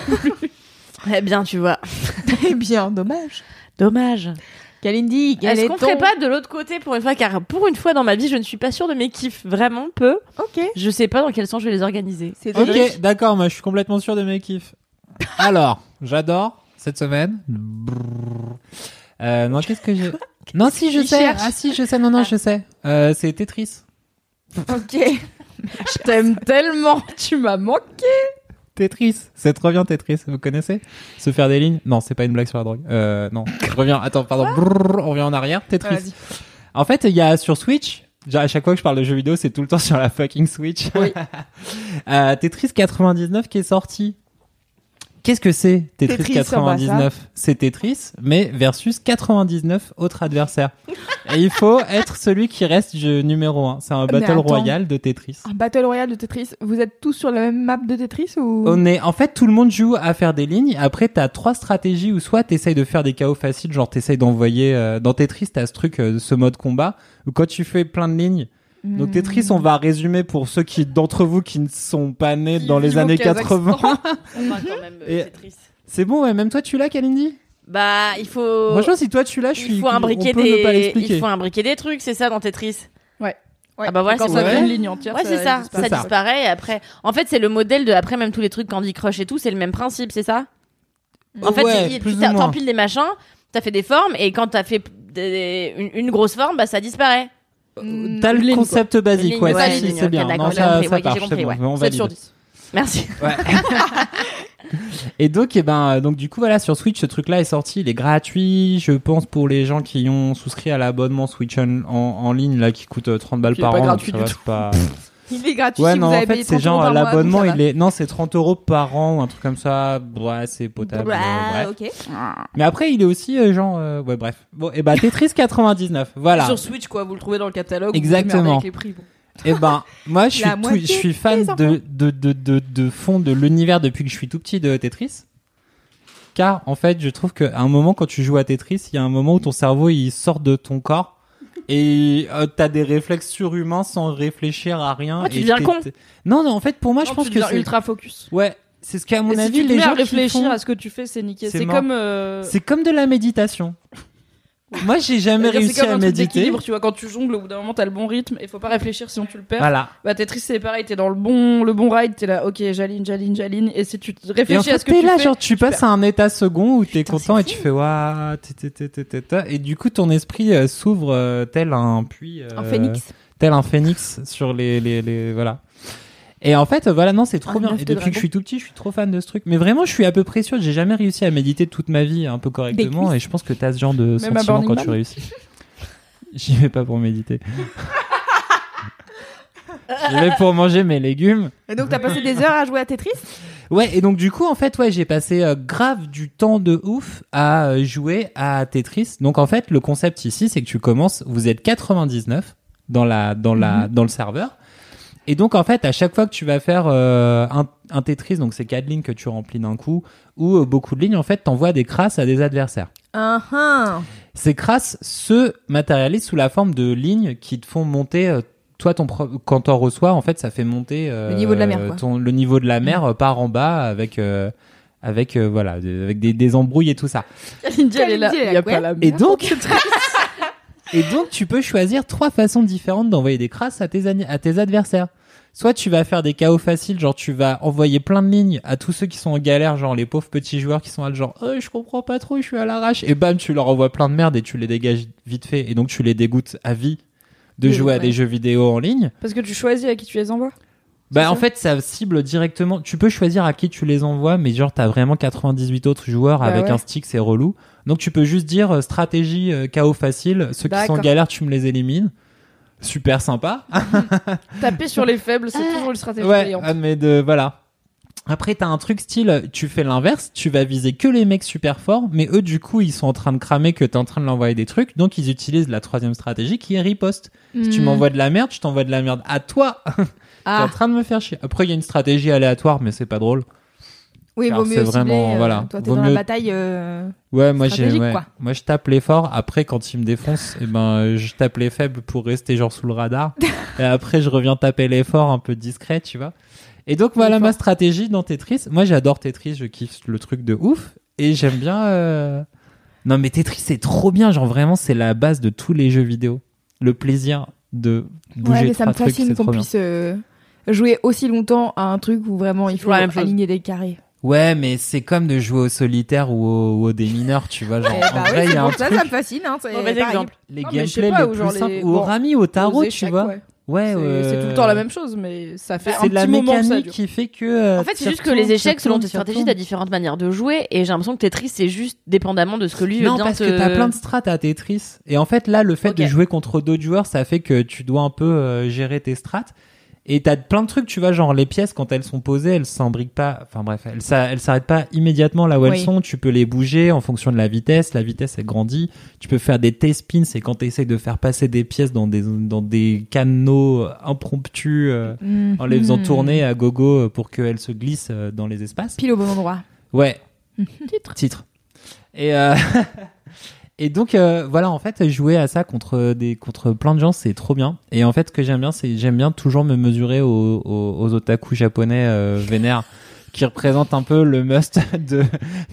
Eh bien, tu vois. Eh bien, dommage. Dommage. Kalindi, quel Est-ce est qu'on ton... ferait pas de l'autre côté pour une fois Car pour une fois dans ma vie, je ne suis pas sûre de mes kiffs. Vraiment peu. Ok. Je sais pas dans quel sens je vais les organiser. C'est Ok, d'accord, moi je suis complètement sûr de mes kiffs. Alors, j'adore cette semaine. Euh, non, qu'est-ce que j'ai Non, si, je sais. cherche. Ah, si, je sais. Non, non, je sais. Euh, c'est Tetris. ok. Je t'aime tellement, tu m'as manqué. Tetris, c'est trop bien Tetris, vous connaissez Se faire des lignes? Non, c'est pas une blague sur la drogue. Euh, non, je reviens, attends, pardon, Brrr, on revient en arrière, Tetris. Vas-y. En fait, il y a sur Switch, à chaque fois que je parle de jeux vidéo, c'est tout le temps sur la fucking Switch. Oui. Euh, Tetris 99 qui est sorti. Qu'est-ce que c'est Tetris, Tetris sur 99 C'est Tetris, mais versus 99 autres adversaires. Et il faut être celui qui reste jeu numéro 1. C'est un battle attends. royal de Tetris. Un Battle Royale de Tetris? Vous êtes tous sur la même map de Tetris ou? On est, en fait, tout le monde joue à faire des lignes. Après, t'as trois stratégies où soit t'essayes de faire des chaos faciles, genre t'essayes d'envoyer, euh, dans Tetris, t'as ce truc, euh, ce mode combat, où quand tu fais plein de lignes, donc Tetris, on va résumer pour ceux qui, d'entre vous qui ne sont pas nés dans les années Kazakhstan. 80. Enfin, quand même, Et- Tetris. C'est bon, ouais, même toi tu l'as, Kalindi? Bah, il faut. Franchement, si toi tu l'as, je suis, il faut imbriquer des. l'expliquer. Il faut imbriquer des trucs, c'est ça dans Tetris? Ouais. Ah bah voilà, quand c'est fait une ligne entière. Ouais, c'est ça. Ça disparaît et après. En fait, c'est le modèle de après même tous les trucs Candy Crush et tout, c'est le même principe, c'est ça? En fait, Ouais, il- tu t'empiles des machins, t'as fait des formes et quand t'as fait des- une, une grosse forme, bah ça disparaît. Mm, T'as le concept basique, Ligne, ouais, ouais, c'est bien. d'accord, Non, ça, ça part, compris, bon, ouais. on 7 valide. sur 10. Merci. Ouais. et donc, eh ben, euh, donc du coup, voilà, sur Switch, ce truc-là est sorti, il est gratuit, je pense, pour les gens qui ont souscrit à l'abonnement Switch en, en, en ligne, là, qui coûte euh, 30 balles Qui est par pas an. gratuit ça du tout. c'est pas- Il est gratuit Ouais, si non, vous en fait, c'est 30 euros genre l'abonnement, il est. Non, c'est 30 euros par an ou un truc comme ça. Ouais, c'est potable. va. euh, bref. ok. Mais après, il est aussi euh, genre. euh, Ouais, bref. Bon, et bah, Tetris 99. Voilà. Sur Switch, quoi, vous le trouvez dans le catalogue. Exactement. Avec les prix, bon. Et ben, moi, je suis, tout- je suis fan de, de, de, de, de fond de l'univers depuis que je suis tout petit de Tetris. Car, en fait, je trouve qu'à un moment, quand tu joues à Tetris, il y a un moment où ton cerveau, il sort de ton corps. Et euh, t'as des réflexes surhumains sans réfléchir à rien. Ah, tu et deviens con. Non, non, en fait, pour moi, je pense tu que c'est... ultra focus. Ouais, c'est ce qu'à mon Et si avis, tu te les gens réfléchir font- à ce que tu fais, c'est niqué. C'est comme. euh, C'est comme de la méditation. Moi, j'ai jamais réussi c'est comme à un truc méditer. tu vois, quand tu jongles, au bout d'un moment, t'as le bon rythme et faut pas réfléchir sinon tu le perds. Voilà. Bah, Tetris, c'est pareil, t'es dans le bon, le bon ride, t'es là, ok, j'aligne, j'aligne, j'aligne, et si tu te Et en réfléchis fait, à ce que t'es tu là, fais, genre, tu passes à un état second où t'es content et tu fais waouh, et du coup, ton esprit euh, s'ouvre euh, tel un puits, euh, Un phénix. tel un phénix sur les, les, les voilà. Et en fait, voilà, non, c'est trop Un bien. Et depuis que je suis tout petit, je suis trop fan de ce truc. Mais vraiment, je suis à peu près sûr, j'ai jamais réussi à méditer toute ma vie un peu correctement. Et je pense que t'as ce genre de Même sentiment quand Man. tu réussis. J'y vais pas pour méditer. J'y vais pour manger mes légumes. Et donc, t'as passé des heures à jouer à Tetris? Ouais, et donc du coup, en fait, ouais, j'ai passé euh, grave du temps de ouf à euh, jouer à Tetris. Donc en fait, le concept ici, c'est que tu commences, vous êtes 99 dans la dans la dans le serveur. Et donc en fait, à chaque fois que tu vas faire euh, un, un Tetris, donc c'est quatre lignes que tu remplis d'un coup, ou euh, beaucoup de lignes, en fait, t'envoies des crasses à des adversaires. Ah. Ces crasses se matérialisent sous la forme de lignes qui te font monter. euh, toi, ton pro- quand t'en reçois, en fait, ça fait monter euh, Le niveau de la mer, quoi. ton- le niveau de la mer euh, par en bas avec euh, avec euh, voilà avec des, des embrouilles et tout ça. Elle est là, Kalindi, elle il y a a quoi pas la Et donc et donc tu peux choisir trois façons différentes d'envoyer des crasses à tes ani- à tes adversaires. Soit tu vas faire des chaos faciles, genre tu vas envoyer plein de lignes à tous ceux qui sont en galère, genre les pauvres petits joueurs qui sont là, genre oh, je comprends pas trop, je suis à l'arrache. Et bam, tu leur envoies plein de merde et tu les dégages vite fait. Et donc tu les dégoûtes à vie de Oui, jouer à des jeux vidéo en ligne. Parce que tu choisis à qui tu les envoies. Bah en fait ça cible directement. Tu peux choisir à qui tu les envoies, mais genre t'as vraiment 98 autres joueurs Bah avec ouais. un stick, c'est relou. Donc tu peux juste dire euh, stratégie euh, chaos facile. Ceux qui sont en galère, tu me les élimines. Super sympa. Taper sur les faibles, c'est toujours une stratégie ouais, payante. ah, mais de voilà. Après t'as un truc style, tu fais l'inverse, tu vas viser que les mecs super forts, mais eux du coup ils sont en train de cramer que t'es en train de l'envoyer des trucs, donc ils utilisent la troisième stratégie qui est riposte. Si Hmm. tu m'envoies de la merde, je t'envoie de la merde à toi. T'es en Ah. train de me faire chier. Après, il y a une stratégie aléatoire, mais c'est pas drôle. Oui, vaut mieux cibler, vraiment- euh, voilà. Toi, t'es dans mieux- la bataille. euh, Ouais, moi j'ai, Stratégique, ouais. quoi. moi je tape les forts. Après, quand ils me défoncent, eh ben, je tape les faibles pour rester genre sous le radar. et après, je reviens taper les forts un peu discret, tu vois. Et donc voilà ma stratégie dans Tetris. Moi, j'adore Tetris. Je kiffe le truc de ouf. Et j'aime bien. euh, Non, mais Tetris, c'est trop bien. Genre vraiment, c'est la base de tous les jeux vidéo. Le plaisir de bouger Ouais, mais ça me fascine qu'on puisse euh, jouer aussi longtemps à un truc où vraiment il faut toujours la même chose. aligner des carrés. Ouais, mais c'est comme de jouer au solitaire ou au, ou au démineurs, tu vois. Genre, Eh en bah vrai, oui, il y c'est a un ça, truc. ça me fascine. Hein, c'est Mauvais exemple. Les gameplays les ou plus simples. les- Au bon, rami, au tarot, tu vois. ouais. Ouais, C'est euh, c'est tout le temps la même chose, mais ça fait un C'est de la petit moment que ça mécanique dure. qui fait que. euh, En fait, c'est juste que les échecs, selon tes stratégies, t'as différentes manières de jouer. Et j'ai l'impression que Tetris, c'est juste dépendamment de ce que lui veut Non, parce te... que t'as plein de strats à Tetris. Et en fait, là, le fait Ok. de jouer contre d'autres joueurs, ça fait que tu dois un peu euh, gérer tes strats. Et t'as plein de trucs, tu vois, genre les pièces, quand elles sont posées, elles s'imbriquent pas. Enfin bref, elles elles s'arrêtent pas immédiatement là où elles Oui. sont. Tu peux les bouger en fonction de la vitesse. La vitesse, elle grandit. Tu peux faire des T-spins, c'est quand t'essayes de faire passer des pièces dans des, dans des canaux impromptus, euh, en les faisant Mhm. tourner à gogo euh, pour qu'elles se glissent euh, dans les espaces. Pile au bon endroit. Ouais. Titre. Titre. Et euh, et donc euh, voilà, en fait, jouer à ça contre des contre plein de gens, c'est trop bien. Et en fait, ce que j'aime bien, c'est j'aime bien toujours me mesurer aux, aux, aux otaku japonais euh, vénères qui représentent un peu le must de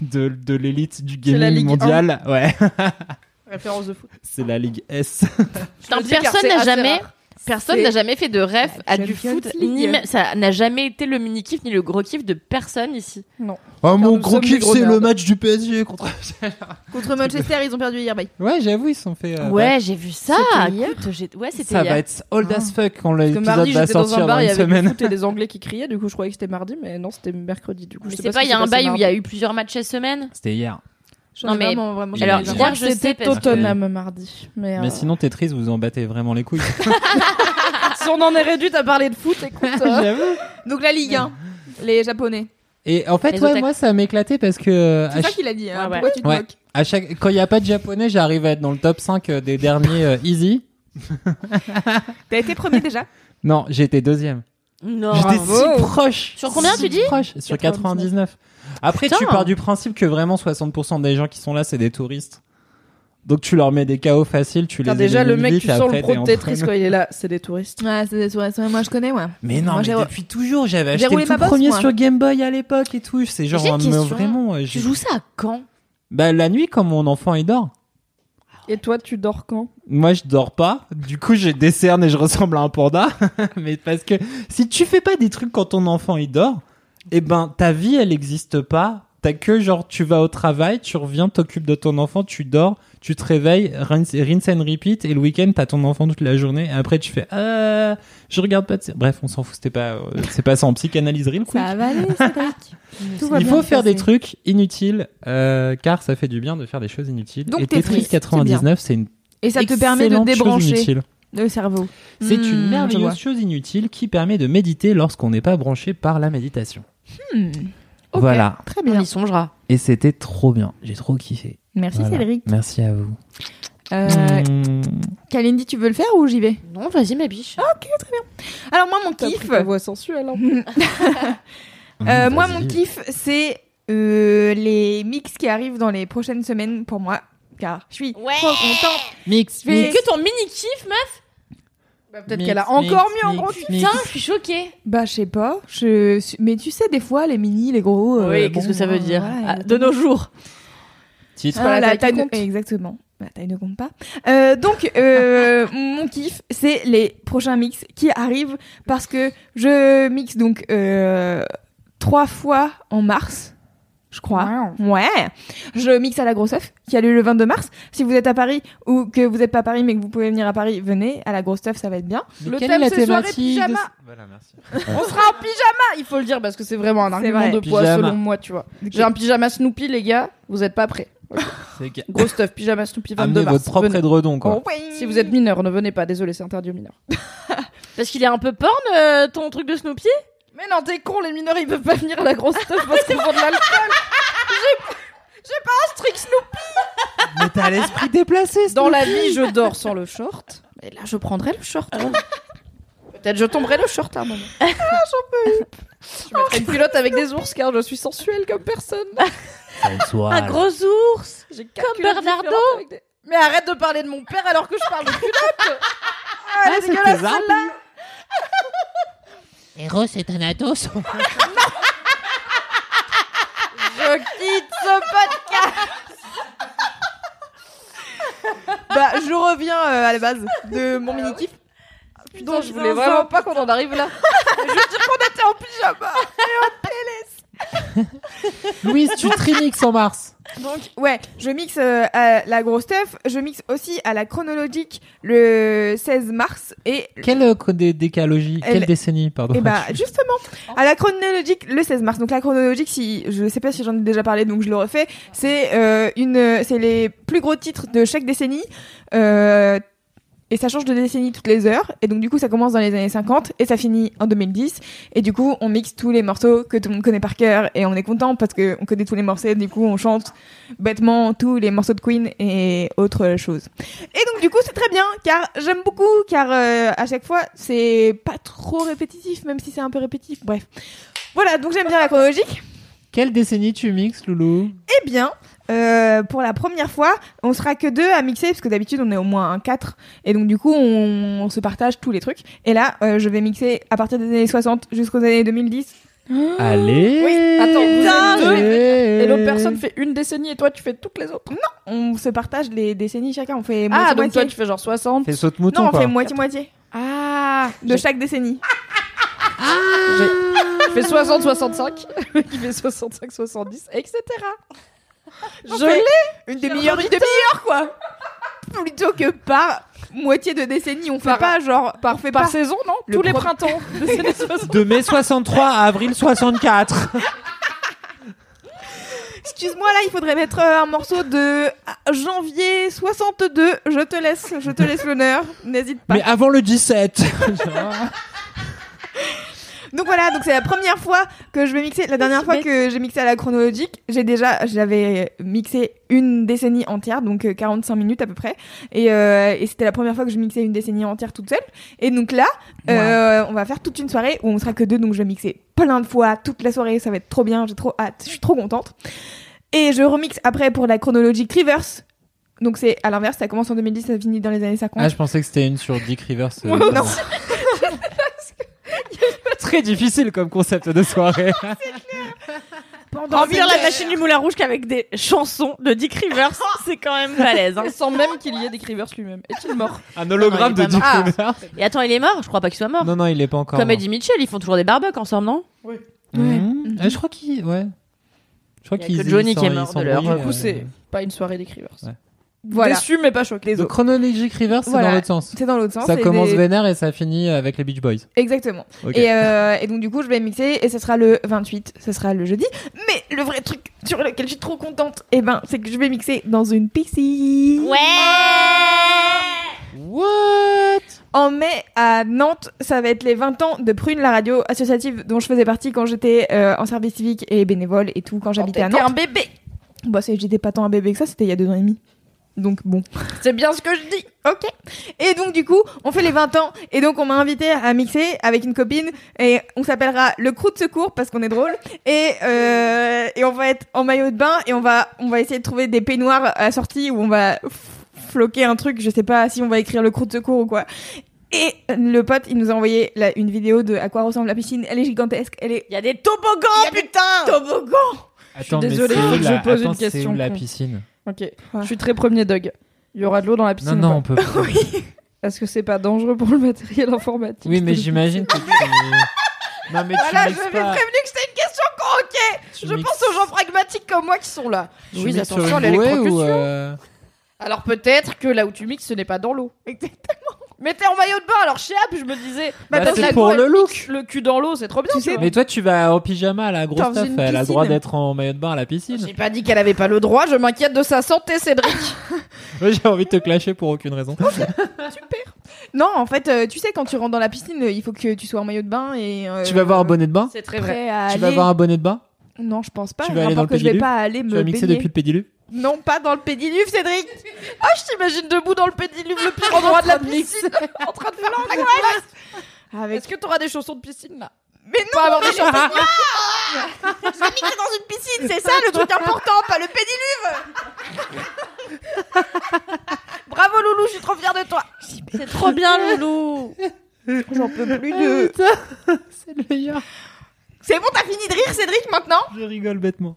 de, de l'élite du gaming mondial. Ouais, Référence de foot. c'est la Ligue S. Putain, personne n'a jamais, rare. Personne n'a jamais fait de rêve la à du foot, League. ni même- ça n'a jamais été le mini kiff ni le gros kiff de personne ici. Oh mon gros kiff, c'est le match du PSG contre. Contre Manchester, ils ont perdu hier. Bye. Ouais, j'avoue, ils se sont fait. euh, ouais, j'ai vu ça. C'était hier Écoute, j'ai- ouais, c'était Ça hier. va être old as fuck quand Parce que l'épisode mardi, va j'étais dans sortir un bar, dans il y une avait du semaine. foot et des Anglais qui criaient. Du coup, je croyais que c'était mardi, mais non, c'était mercredi. Du coup, Mais je sais c'est pas, il y a un passé bail où il y a mardi. eu plusieurs matchs cette semaine? C'était hier. J'en Non, ai mais- vraiment, vraiment Alors, hier. Je crois que je sais Tottenham mardi. Mais, Mais euh, sinon, Tetris, vous en battez vraiment les couilles. si on en est réduit à parler de foot, écoute. euh, J'avoue. Donc la Ligue 1, les Japonais. Et en fait, Les ouais, otaku. moi, ça m'éclatait parce que euh, C'est à, ça ch- qu'il a dit. Hein. Ouais, ouais. Pourquoi tu te Ouais. moques à chaque quand il y a pas de japonais, j'arrive à être dans le top 5 euh, des derniers euh, easy. T'as été premier déjà? Non, j'ai été deuxième. Non. J'étais Bravo. si proche. Sur combien, si tu dis? proche Sur 99. Après, Putain. tu pars du principe que vraiment 60% des gens qui sont là, c'est des touristes. Donc tu leur mets des KO faciles, tu les déjà, le mec, tu sens le pro de Tetris quand il est là, c'est des touristes. Ouais, c'est des soirées, moi je connais, ouais. Mais non, Moi, mais depuis toujours, j'avais J'ai acheté roulé le tout premier moi. sur Game Boy à l'époque et tout. C'est genre un- question. vraiment. euh, Tu joues ça à quand? Bah la nuit quand mon enfant il dort. Et toi, tu dors quand? Moi je dors pas. Du coup j'ai des cernes et je ressemble à un panda. mais parce que si tu fais pas des trucs quand ton enfant il dort, eh ben ta vie elle existe pas. T'as que genre tu vas au travail, tu reviens, t'occupes de ton enfant, tu dors, tu te réveilles, rinse, rinse and repeat et le week-end t'as ton enfant toute la journée et après tu fais euh, je regarde pas de série. Bref on s'en fout c'était pas euh, c'est pas ça en psychanalyse real quick. Ça va aller, Cédric. Tout va Il bien faut faire des trucs inutiles euh, car ça fait du bien de faire des choses inutiles. Donc et t'es Tetris triste, 99 c'est une Et ça te permet de débrancher inutile. le cerveau. C'est Hmm, une vois. merveilleuse chose inutile qui permet de méditer lorsqu'on n'est pas branché par la méditation. Hmm. Ok, Voilà. Très On bien. y songera. Et c'était trop bien. J'ai trop kiffé. Merci Voilà. Cédric. Merci à vous. Euh, Mmh. Kalindi, tu veux le faire ou j'y vais? Non, vas-y, ma biche. Alors moi mon kiff, ta voix sensuelle. hein. euh, moi mon kiff, c'est euh, les mix qui arrivent dans les prochaines semaines pour moi, car je suis Ouais. trop contente. Mix, C'est que ton mini kiff, meuf Bah, Peut-être qu'elle a encore mieux en gros. mix. Putain, je suis choquée. Bah je sais pas, je... mais tu sais des fois les mini, les gros. euh, oui, bon, qu'est-ce que ça veut euh, dire? voilà, Ah, De nos jours. Titre. Ah, la taille ne- compte. Exactement. La taille ne compte pas. Euh, donc, euh, mon kiff, c'est les prochains mix qui arrivent parce que je mixe donc euh, trois fois en mars, je crois. Ouais. Je mixe à la Grosse œuf qui a lieu le 22 mars. Si vous êtes à Paris ou que vous n'êtes pas à Paris mais que vous pouvez venir à Paris, venez à la Grosse œuf, ça va être bien. Mais Le thème, est la c'est soirée de pyjama. Voilà, merci. On sera en pyjama, il faut le dire parce que c'est vraiment un argument vrai. de poids Pyjama. selon moi, tu vois. J'ai un pyjama Snoopy, les gars, vous êtes pas prêts. C'est que- Gros stuff, pyjama Snoopy 22 Amenez mars. votre propre Venez. édredon, quoi. Oh, oui. Si vous êtes mineur, ne venez pas, désolé, c'est interdit aux mineurs. Parce qu'il est un peu porn, euh, ton truc de Snoopy? Mais non, t'es con, les mineurs ils peuvent pas venir à la grosse stuff parce qu'ils font de l'alcool. J'ai j'ai pas un strict Snoopy. Mais t'as l'esprit déplacé, Dans la vie, je dors sans le short. Mais là, je prendrai le short. Peut-être je tomberai le short à un moment. Ah, j'en peux. Je mettrai une culotte avec des ours car je suis sensuelle comme personne. Un gros ours J'ai quatre Comme culottes Bernardo. différentes avec des- Mais arrête de parler de mon père alors que je parle de culotte. Ah, elle est dégueulasse celle-là. Héros et Thanatos. Je quitte ce podcast. Bah, je reviens euh, à la base de mon mini kiff. Putain, je voulais vraiment pas qu'on en arrive là. je veux dire qu'on était en pyjama. Louise, tu trimixes en mars. Donc, ouais, je mixe euh, à la grosse stuff, je mixe aussi à la chronologique le 16 mars et Quelle euh, dé- décalogie Elle- Quelle décennie, pardon Et bah justement, à la chronologique le 16 mars. Donc la chronologique, si je sais pas si j'en ai déjà parlé, donc je le refais. C'est euh, une, c'est les plus gros titres de chaque décennie. Euh, et ça change de décennie toutes les heures. Et donc du coup, ça commence dans les années 50 et ça finit en 2010. Et du coup, on mixe tous les morceaux que tout le monde connaît par cœur et on est content parce que on connaît tous les morceaux. Du coup, on chante bêtement tous les morceaux de Queen et autres choses. Et donc du coup, c'est très bien car j'aime beaucoup car euh, à chaque fois, c'est pas trop répétitif même si c'est un peu répétitif. Bref. Voilà, donc j'aime bien la chronologique. Quelle décennie tu mixes, Loulou? Eh bien, euh, pour la première fois, on sera que deux à mixer parce que d'habitude on est au moins un quatre et donc du coup on, on se partage tous les trucs. Et là, euh, je vais mixer à partir des années 60 jusqu'aux années 2010. Allez Oui, attends, vous êtes deux. Et l'autre personne fait une décennie et toi tu fais toutes les autres. On se partage les décennies chacun. On fait Ah, donc toi tu fais genre 60. Fais saute mouton, non, on quoi. fait moitié-moitié Ah, de chaque décennie. Je fais 60-65, qui fait 65-70, etc. Je l'ai Une demi-heure, une demi-heure quoi Plutôt que par moitié de décennie. On fait Par- pas genre. on fait par saison, non Le Tous les printemps 60. De mai 63 à avril 64. excuse-moi, là, il faudrait mettre euh, un morceau de janvier 62. Je te laisse, je te laisse l'honneur. N'hésite pas. Mais avant le 17 Donc voilà, donc c'est la première fois que je vais mixer. La dernière fois que j'ai mixé à la chronologique, j'ai déjà, j'avais mixé une décennie entière, donc euh, 45 minutes à peu près. Et, euh, et c'était la première fois que je mixais une décennie entière toute seule. Et donc là, euh, on va faire toute une soirée où on sera que deux, donc je vais mixer plein de fois toute la soirée. Ça va être trop bien, j'ai trop hâte, je suis trop contente. Et je remixe après pour la chronologique reverse. Donc c'est à l'inverse, ça commence en 2010, ça finit dans les années 50. Ah, je pensais que c'était une sur Dick Rivers. euh, non. Très difficile comme concept de soirée. Remplir la machine du Moulin Rouge qu'avec des chansons de Dick Rivers, c'est quand même balèze. hein. Sans même qu'il y ait des Rivers lui-même. Est-il mort? Un hologramme de Dick mort. Rivers. Et attends, il est mort? Je crois pas qu'il soit mort. Non, non, il est pas encore. Comme mort. Eddie Mitchell, ils font toujours des barbecues ensemble, non? Mhm. Ah, je crois qu'il. Ouais. Je crois Il y a qu'ils que Johnny qui est mort de leur- Du coup, euh, c'est pas une soirée des Rivers. Ouais. Voilà, Déçu, mais pas choqué. Le chronologique Rivers, c'est Voilà. dans l'autre sens. c'est dans l'autre sens. Ça et commence des- vénère et ça finit avec les Beach Boys. Exactement. Et, euh, et donc du coup, je vais mixer et ce sera le 28, ce sera le jeudi. Mais le vrai truc sur lequel je suis trop contente, eh ben, c'est que je vais mixer dans une piscine. Ouais What? En mai à Nantes, ça va être les 20 ans de Prune, la radio associative dont je faisais partie quand j'étais euh, en service civique et bénévole et tout quand j'habitais à T'étais Nantes. un bébé. Bah, c'est- j'étais pas tant un bébé que ça, c'était il y a deux ans et demi. Donc bon. C'est bien ce que je dis. Ok. Et donc du coup, on fait les 20 ans et donc on m'a invité à mixer avec une copine et on s'appellera le crew de secours parce qu'on est drôle et euh, et on va être en maillot de bain et on va on va essayer de trouver des peignoirs à la sortie où on va floquer un truc, je sais pas si on va écrire le crew de secours ou quoi. Et le pote, il nous a envoyé la- une vidéo de à quoi ressemble la piscine. Elle est gigantesque, elle est Il y a des toboggans, putain toboggan. Attends, suis mais désolée, où que je pose une attends, question où la con. piscine Ok. Ouais. Je suis très premier Doug. Il y aura de l'eau dans la piscine. Non, non, on pas peut. Est-ce que c'est pas dangereux pour le matériel informatique Oui, mais j'imagine que tu. Non, mais Voilà, tu je pas. prévenu que c'était une question con, ok Tu Je mixes- pense aux gens pragmatiques comme moi qui sont là. tu Oui, attention à l'électrocution. euh, Alors peut-être que là où tu mixes, ce n'est pas dans l'eau. Exactement. Mais t'es en maillot de bain, alors chiap, je me disais. Bah, parce c'est que pour le look. Le cul dans l'eau, c'est trop bien. Tu sais. Mais toi, tu vas en pyjama à la grosse Dans stuff. une Elle a le droit piscine. d'être en maillot de bain à la piscine. J'ai pas dit qu'elle avait pas le droit, je m'inquiète de sa santé, Cédric. J'ai envie de te clasher pour aucune raison. Non, en fait, euh, tu sais, quand tu rentres dans la piscine, euh, il faut que tu sois en maillot de bain et. euh, Tu vas avoir un bonnet de bain C'est très vrai. à Tu vas aller- avoir un bonnet de bain Non, je pense pas. Tu vas aller dans Rapport le que je vais pas aller me Tu vas mixer baigner. depuis le pédiluve Non, pas dans le pédiluve, Cédric. Ah, je t'imagine debout dans le pédiluve, le pire endroit de la piscine, en train de faire la glace. Avec... Est-ce que t'auras des chaussons de piscine là? Mais non, Pas avoir des je mixer dans une piscine, c'est ça le truc important, pas le pédiluve. Bravo Loulou, je suis trop fière de toi. C'est trop bien, Loulou J'en peux plus de. C'est le meilleur. C'est bon, t'as fini de rire, Cédric, maintenant? Je rigole bêtement.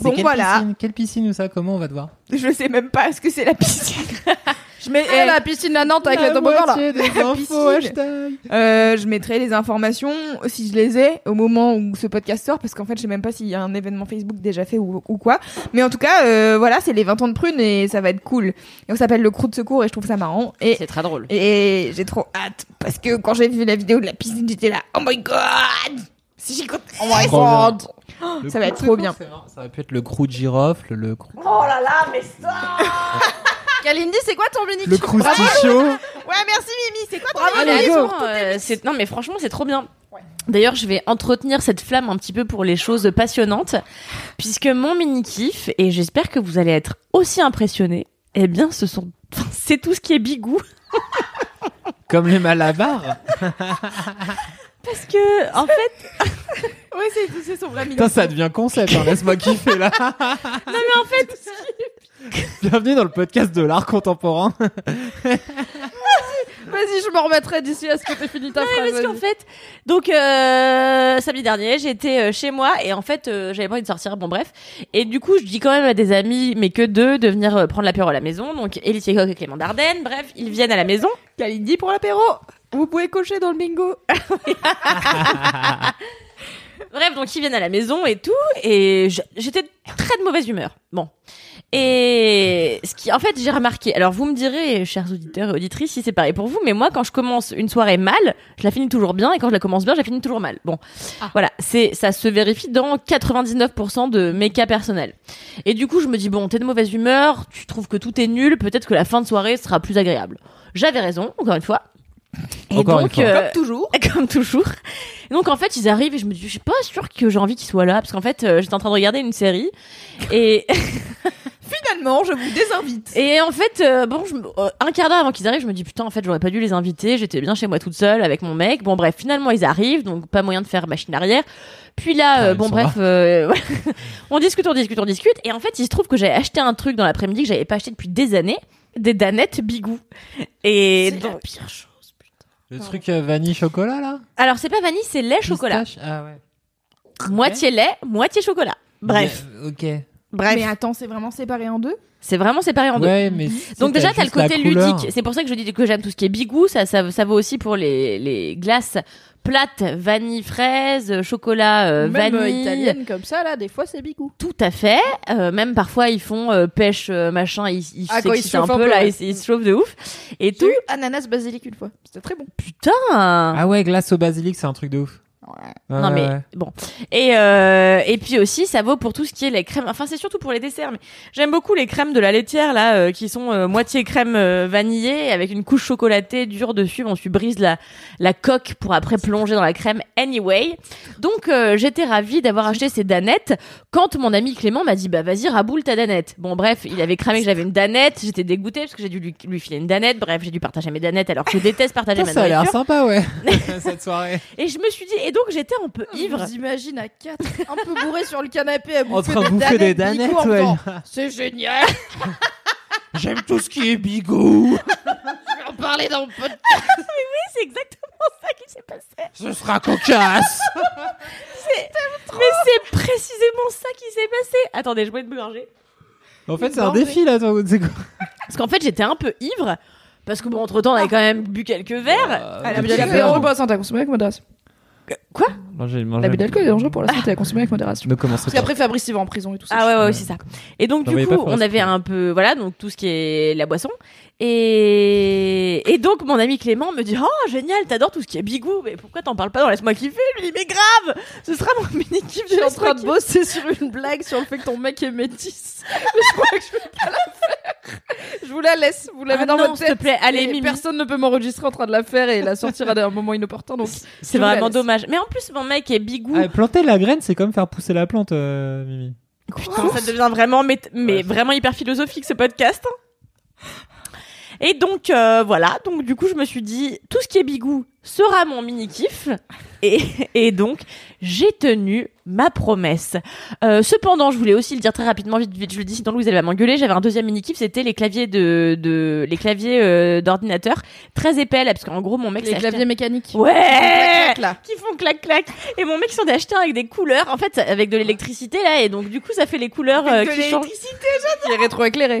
Bon, quelle voilà. Piscine quelle piscine ou ça Comment on va te voir? Je sais même pas ce que c'est la piscine. je mets. Et la piscine à Nantes avec les toboggans là. des La infos, piscine. hashtag. Euh, je mettrai les informations si je les ai au moment où ce podcast sort parce qu'en fait je sais même pas s'il y a un événement Facebook déjà fait ou, ou quoi mais en tout cas euh, voilà c'est les 20 ans de prune et ça va être cool et on s'appelle le crew de secours et je trouve ça marrant et C'est très drôle. et j'ai trop hâte parce que quand j'ai vu la vidéo de la piscine j'étais là oh my god si j'y compte oh my Trop bien. god Le Ça va être trop bien. c'est marrant. Ça va pu être le crew de girofle, le crew, Kalindi, c'est quoi ton mini le croustichaud. ouais merci Mimi c'est quoi ton mais go. attends, euh, c'est- non mais franchement c'est trop bien. D'ailleurs, je vais entretenir cette flamme un petit peu pour les choses passionnantes, puisque mon mini kiff et j'espère que vous allez être aussi impressionnés. Eh bien, ce sont, enfin, c'est tout ce qui est bigou, Comme les malabars. parce que en fait, ouais c'est c'est son vrai Putain, ça devient concept, hein, laisse-moi kiffer là. non mais en fait, Bienvenue dans le podcast de l'art contemporain. Vas-y, je me remettrai d'ici à ce que t'aies fini ta phrase. parce qu'en fait, donc euh, samedi dernier, j'étais euh, chez moi et en fait, euh, j'avais pas envie de sortir. Bon bref, et du coup, je dis quand même à des amis, mais que deux, de venir euh, prendre l'apéro à la maison. Donc Élise Coq et Clément Dardenne. Bref, ils viennent à la maison. Kalindi pour l'apéro vous pouvez cocher dans le bingo Bref, donc ils viennent à la maison et tout, et j'étais très de mauvaise humeur. Bon. Et ce qui, en fait, j'ai remarqué. Alors, vous me direz, chers auditeurs et auditrices, si c'est pareil pour vous, mais moi, quand je commence une soirée mal, je la finis toujours bien, et quand je la commence bien, je la finis toujours mal. Bon, voilà, c'est, ça se vérifie dans 99% de mes cas personnels. Et du coup, je me dis bon, t'es de mauvaise humeur, tu trouves que tout est nul, peut-être que la fin de soirée sera plus agréable. J'avais raison, encore une fois. Et Encore une donc, fois. euh, Comme toujours. comme toujours. Et donc en fait ils arrivent et je me dis je suis pas sûre que j'ai envie qu'ils soient là parce qu'en fait euh, j'étais en train de regarder une série et Finalement, je vous désinvite. et en fait euh, bon je me- euh, un quart d'heure avant qu'ils arrivent je me dis putain en fait j'aurais pas dû les inviter j'étais bien chez moi toute seule avec mon mec bon bref finalement ils arrivent donc pas moyen de faire machine arrière puis là Ah, euh, ils bon sont bref euh, voilà. on discute on discute on discute et en fait il se trouve que j'ai acheté un truc dans l'après-midi que j'avais pas acheté depuis des années des danettes bigou et C'est la donc pire chose. Le truc euh, vanille chocolat là? Alors c'est pas vanille c'est lait chocolat Pistache Ah ouais. moitié lait moitié chocolat bref Mais, ok. bref Mais attends, c'est vraiment séparé en deux? C'est vraiment séparé en deux. Ouais, mais. Donc déjà, t'as le côté ludique. C'est C'est pour ça que je dis que j'aime tout ce qui est bigou. Ça, ça, ça vaut aussi pour les, les glaces plates, vanille, fraise, chocolat, euh, Même euh, vanille. italienne comme ça, là, des fois, c'est bigou. Tout à fait. Euh, même parfois, ils font euh, pêche, euh, machin. Ils, ils Ah, s'excitent un peu, peu, là. ouais. Ils, ils se chauffent de ouf. Et tout. eu ananas basilic une fois. C'était très bon. Putain. Ah ouais, glace au basilic, c'est un truc de ouf. Ouais, non mais bon. Et euh, et puis aussi ça vaut pour tout ce qui est les crèmes. Enfin c'est surtout pour les desserts mais j'aime beaucoup les crèmes de la laitière là euh, qui sont euh, moitié crème euh, vanillée avec une couche chocolatée dure dessus. On se brise la la coque pour après plonger dans la crème anyway. Donc euh, j'étais ravie d'avoir acheté ces danettes quand mon ami Clément m'a dit bah vas-y raboule ta danette. Bon bref il avait cramé que j'avais une danette. J'étais dégoûtée parce que j'ai dû lui, lui filer une danette. Bref j'ai dû partager mes danettes alors que je déteste partager Putain, ma ça a l'air sympa, ouais. Cette soirée. et je me suis dit et donc j'étais un peu ivre Je vous imagine à quatre, un peu bourré sur le canapé, à En bouffer train de bouffer des danettes, Bigou, en ouais. C'est génial. J'aime tout ce qui est bigou. Je vais en parler dans mon podcast. c'est exactement ça qui s'est passé Ce sera cocasse. Mais c'est précisément ça qui s'est passé. Attendez, je vais me gorger. En fait, c'est un défi là, toi. C'est quoi? Parce qu'en fait, j'étais un peu ivre. Parce que bon, entre temps, on avait quand même bu quelques verres. Ah, d'alcool est verre. dangereux pour la santé, à consommer avec modération. Quoi Manger, manger. L'abus d'alcool est dangereux pour la santé, à consommer avec modération. Ne commence Parce qu'après, Fabrice, il va en prison et tout ça. Ah ouais, ouais, c'est ça. Et donc, du coup, on avait un peu, voilà, donc tout ce qui est la boisson. Et, et donc, mon ami Clément me dit, oh, génial, t'adores tout ce qui est bigou, mais pourquoi t'en parles pas dans Laisse-moi kiffer? Je lui? Dis, mais grave! Ce sera mon mini-kiff Je de suis en train de bosser sur une blague sur le fait que ton mec est métis. Mais je crois que je vais pas la faire. Je vous la laisse. Vous l'avez Ah dans non, votre s'il te tête. plaît, allez, Mimi. Personne ne peut m'enregistrer en train de la faire et la sortir à un moment inopportun. Donc, C'est je vraiment dommage. Mais en plus, mon mec est bigou. Ah, planter la graine, c'est comme faire pousser la plante, euh, Mimi. Putain, ça devient vraiment, mais, mais vraiment hyper philosophique ce podcast. Et donc euh, voilà, donc du coup je me suis dit tout ce qui est bigou sera mon mini kiff et, et donc j'ai tenu ma promesse. Euh, cependant, je voulais aussi le dire très rapidement, vite, vite, je le dis sinon Louise elle va m'engueuler. J'avais un deuxième mini kiff, c'était les claviers de, de les claviers euh, d'ordinateur très épais là, parce qu'en gros mon mec Les acheté claviers mécaniques. Ouais Clac, clac, là. qui font clac clac et mon mec s'en est acheté un avec des couleurs en fait avec de l'électricité là et donc du coup ça fait les couleurs euh, De qui changent Qui est rétroéclairé.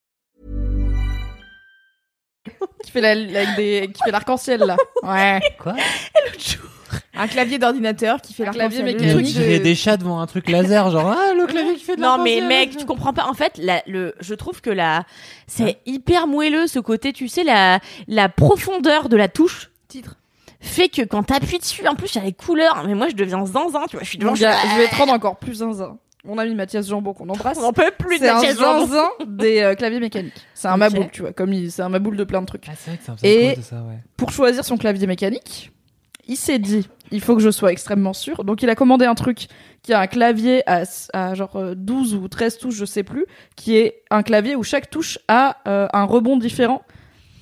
Qui fait la- des- qui fait l'arc-en-ciel là. Ouais. Quoi Un clavier d'ordinateur qui fait Un l'arc-en-ciel. Le truc Tu de- dirais des chats devant un truc laser, genre ah le clavier qui fait de Non mais l'arc-en-ciel. mec, tu comprends pas. En fait, la, le, je trouve que la, c'est hyper moelleux ce côté. Tu sais la, la profondeur de la touche Titre. fait que quand t'appuies dessus, en plus il y a les couleurs. Mais moi je deviens zinzin. Tu vois, je suis devant. Je, vais te rendre encore plus zinzin. Mon ami Mathias Jambon qu'on embrasse. on en peut plus de C'est la un chaise jambon. zinzin des euh, claviers mécaniques. C'est un maboule, tu vois, comme il- c'est un maboule de plein de trucs. Ah, c'est vrai que c'est un Et- psycho de ça, ouais. Pour choisir son clavier mécanique, il s'est dit, il faut que je sois extrêmement sûr. Donc il a commandé un truc qui a un clavier à, à genre euh, 12 ou 13 touches, je sais plus, qui est un clavier où chaque touche a euh, un rebond différent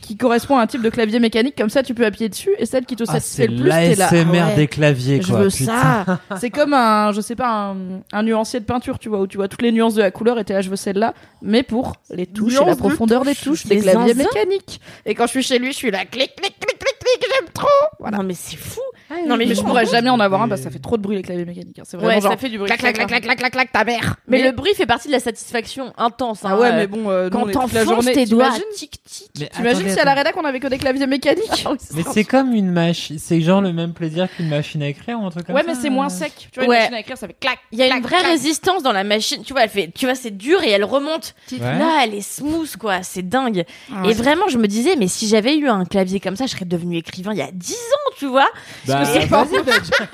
qui correspond à un type de clavier mécanique. Comme ça, tu peux appuyer dessus. Et celle qui te Ah, satisfait c'est le plus, là. l'ASMR ah ouais, des claviers, Je quoi. veux putain. ça. C'est comme un, je sais pas, un, un nuancier de peinture, tu vois, où tu vois toutes les nuances de la couleur et t'es là, je veux celle-là, mais pour les touches et la de profondeur des touches, des Les claviers mécaniques. Et quand je suis chez lui, je suis là, clic, clic, clic, clic, j'aime trop. Voilà. Non mais c'est fou. Non, mais, mais je pourrais jamais en avoir un parce que ça fait trop de bruit les claviers mécaniques. hein. C'est vraiment Ouais, genre, ça fait du bruit. clac, clac, clac, clac, clac, clac, clac, ta mère. Mais, le bruit fait partie de la satisfaction intense. Ah hein. ouais, Euh, mais bon, euh, quand toute la t'enfonces journée, tes doigts, t'imagines tic tic. Mais T'imagines si à la rédac on avait que des claviers mécaniques Mais c'est comme une machine, c'est genre le même plaisir qu'une machine à écrire ou un truc comme Ouais, ça. mais c'est moins sec. Tu vois, Ouais. une machine à écrire, ça fait clac. Il y a une vraie résistance dans la machine. Tu vois, elle fait, tu vois, c'est dur et elle remonte. Ouais. Là, elle est smooth, quoi. C'est dingue. Ah Et ouais. vraiment, je me disais, mais si j'avais eu un clavier comme ça, je serais devenu écrivain il y a 10 ans, tu vois. Bah, c'est vas-y, bah, tu-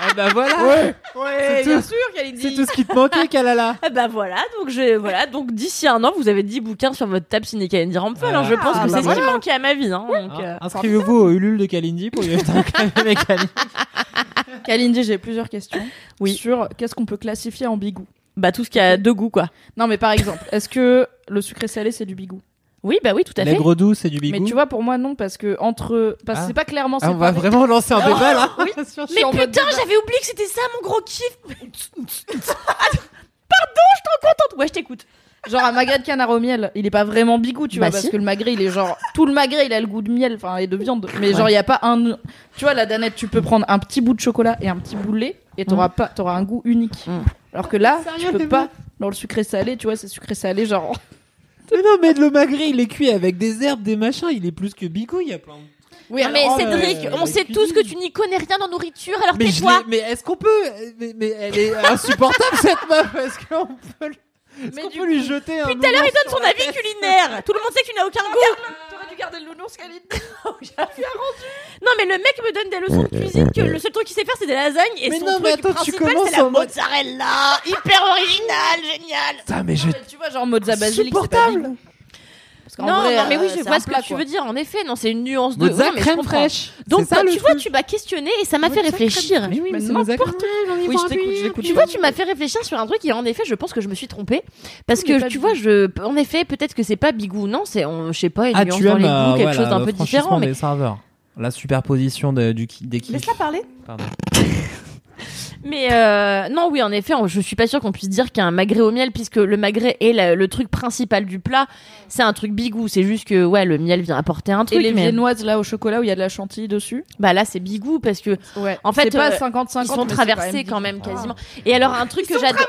Ah bah voilà. Ouais, C'est bien tout. sûr, Kalindi. C'est tout ce qui te manquait, Kalala. Ah bah voilà, donc je, voilà, donc d'ici un an, vous avez 10 bouquins sur votre table signé Kalindi Rampel. hein. Je pense Ah, que bah c'est ce qui voilà. manquait à ma vie. Hein, donc, euh, Hein, Inscrivez-vous au Ulule de Kalindi pour y un mécanique. Kalindi, j'ai plusieurs questions. Oui. Sur qu'est-ce qu'on peut classifier en bigou bah tout ce qui a deux goûts, quoi. Non, mais par exemple, est-ce que le sucré salé c'est du bigou? Oui, bah oui, tout à fait. L'aigre doux, c'est du bigou. Mais tu vois, pour moi, non, parce que entre. Parce que Ah. c'est pas clairement Ah, on va séparé. vraiment lancer un débat là. Oui. Sur- Je suis en Mais mode putain, débat. j'avais oublié que c'était ça mon gros kiff. Pardon, je suis trop contente. Ouais, je t'écoute. Genre un magret de canard au miel, il est pas vraiment bigou, tu Bah vois, parce si. que le magret, il est genre tout le magret, il a le goût de miel, enfin et de viande. Mais genre il y a pas un, tu vois, la danette, tu peux prendre un petit bout de chocolat et un petit bout de lait et t'auras pas, t'auras un goût unique. Mm. Alors que là, Sérieux, tu peux pas. Dans le sucré salé, tu vois, c'est sucré salé, genre. Mais non, mais le magret, il est cuit avec des herbes, des machins, il est plus que bigou, il y a plein de... Oui, Non, mais alors, Cédric, euh, on sait cuisine. tous que tu n'y connais rien en nourriture, alors Mais, tais-toi. mais est-ce qu'on peut... Mais, mais elle est insupportable cette meuf, est-ce qu'on peut... Est-ce Mais qu'on du peut lui jeter un... Puis tout à l'heure, il donne son avis culinaire. Tout le monde sait que tu n'as aucun goût. Garder le nounours, Kalindi. Non, mais le mec me donne des leçons de cuisine que le seul truc qu'il sait faire, c'est des lasagnes. Et Mais son non, truc mais attends, tu principal, commences c'est la en mode- mozzarella. Hyper original, génial. Putain, mais je... Mais tu vois, genre mozza basilic, c'est pas. Bigou. Parce qu'en Non, vrai, non, mais oui, euh, je vois ce que tu quoi. veux dire. En effet, non, c'est une nuance de. Mozza je crème fraîche. Donc, ça, tu vois, tu m'as questionné et ça m'a fait réfléchir. Mais oui, mais c'est Mozza crème. Oui, je t'écoute, je l'écoute. Tu vois, tu m'as fait réfléchir sur un truc et en effet, je pense que je me suis trompée parce que tu vois, je, en effet, peut-être que c'est pas bigou, non, c'est, on, je sais pas, une Ah, nuance dans les euh, goûts, quelque ouais, chose d'un peu différent, mais. La superposition de, du, qui- des kiffs. laisse-la parler. Pardon. Mais euh, non, oui, en effet, on- je suis pas sûre qu'on puisse dire qu'un magret au miel, puisque le magret est la- le truc principal du plat. C'est un truc bigou. C'est juste que ouais, le miel vient apporter un Et truc. les mais viennoises là au chocolat où il y a de la chantilly dessus. bah là, c'est bigou parce que Ouais. En fait, pas euh, 50-50. ils sont traversés quand quand même quasiment. Et alors un truc que j'adore.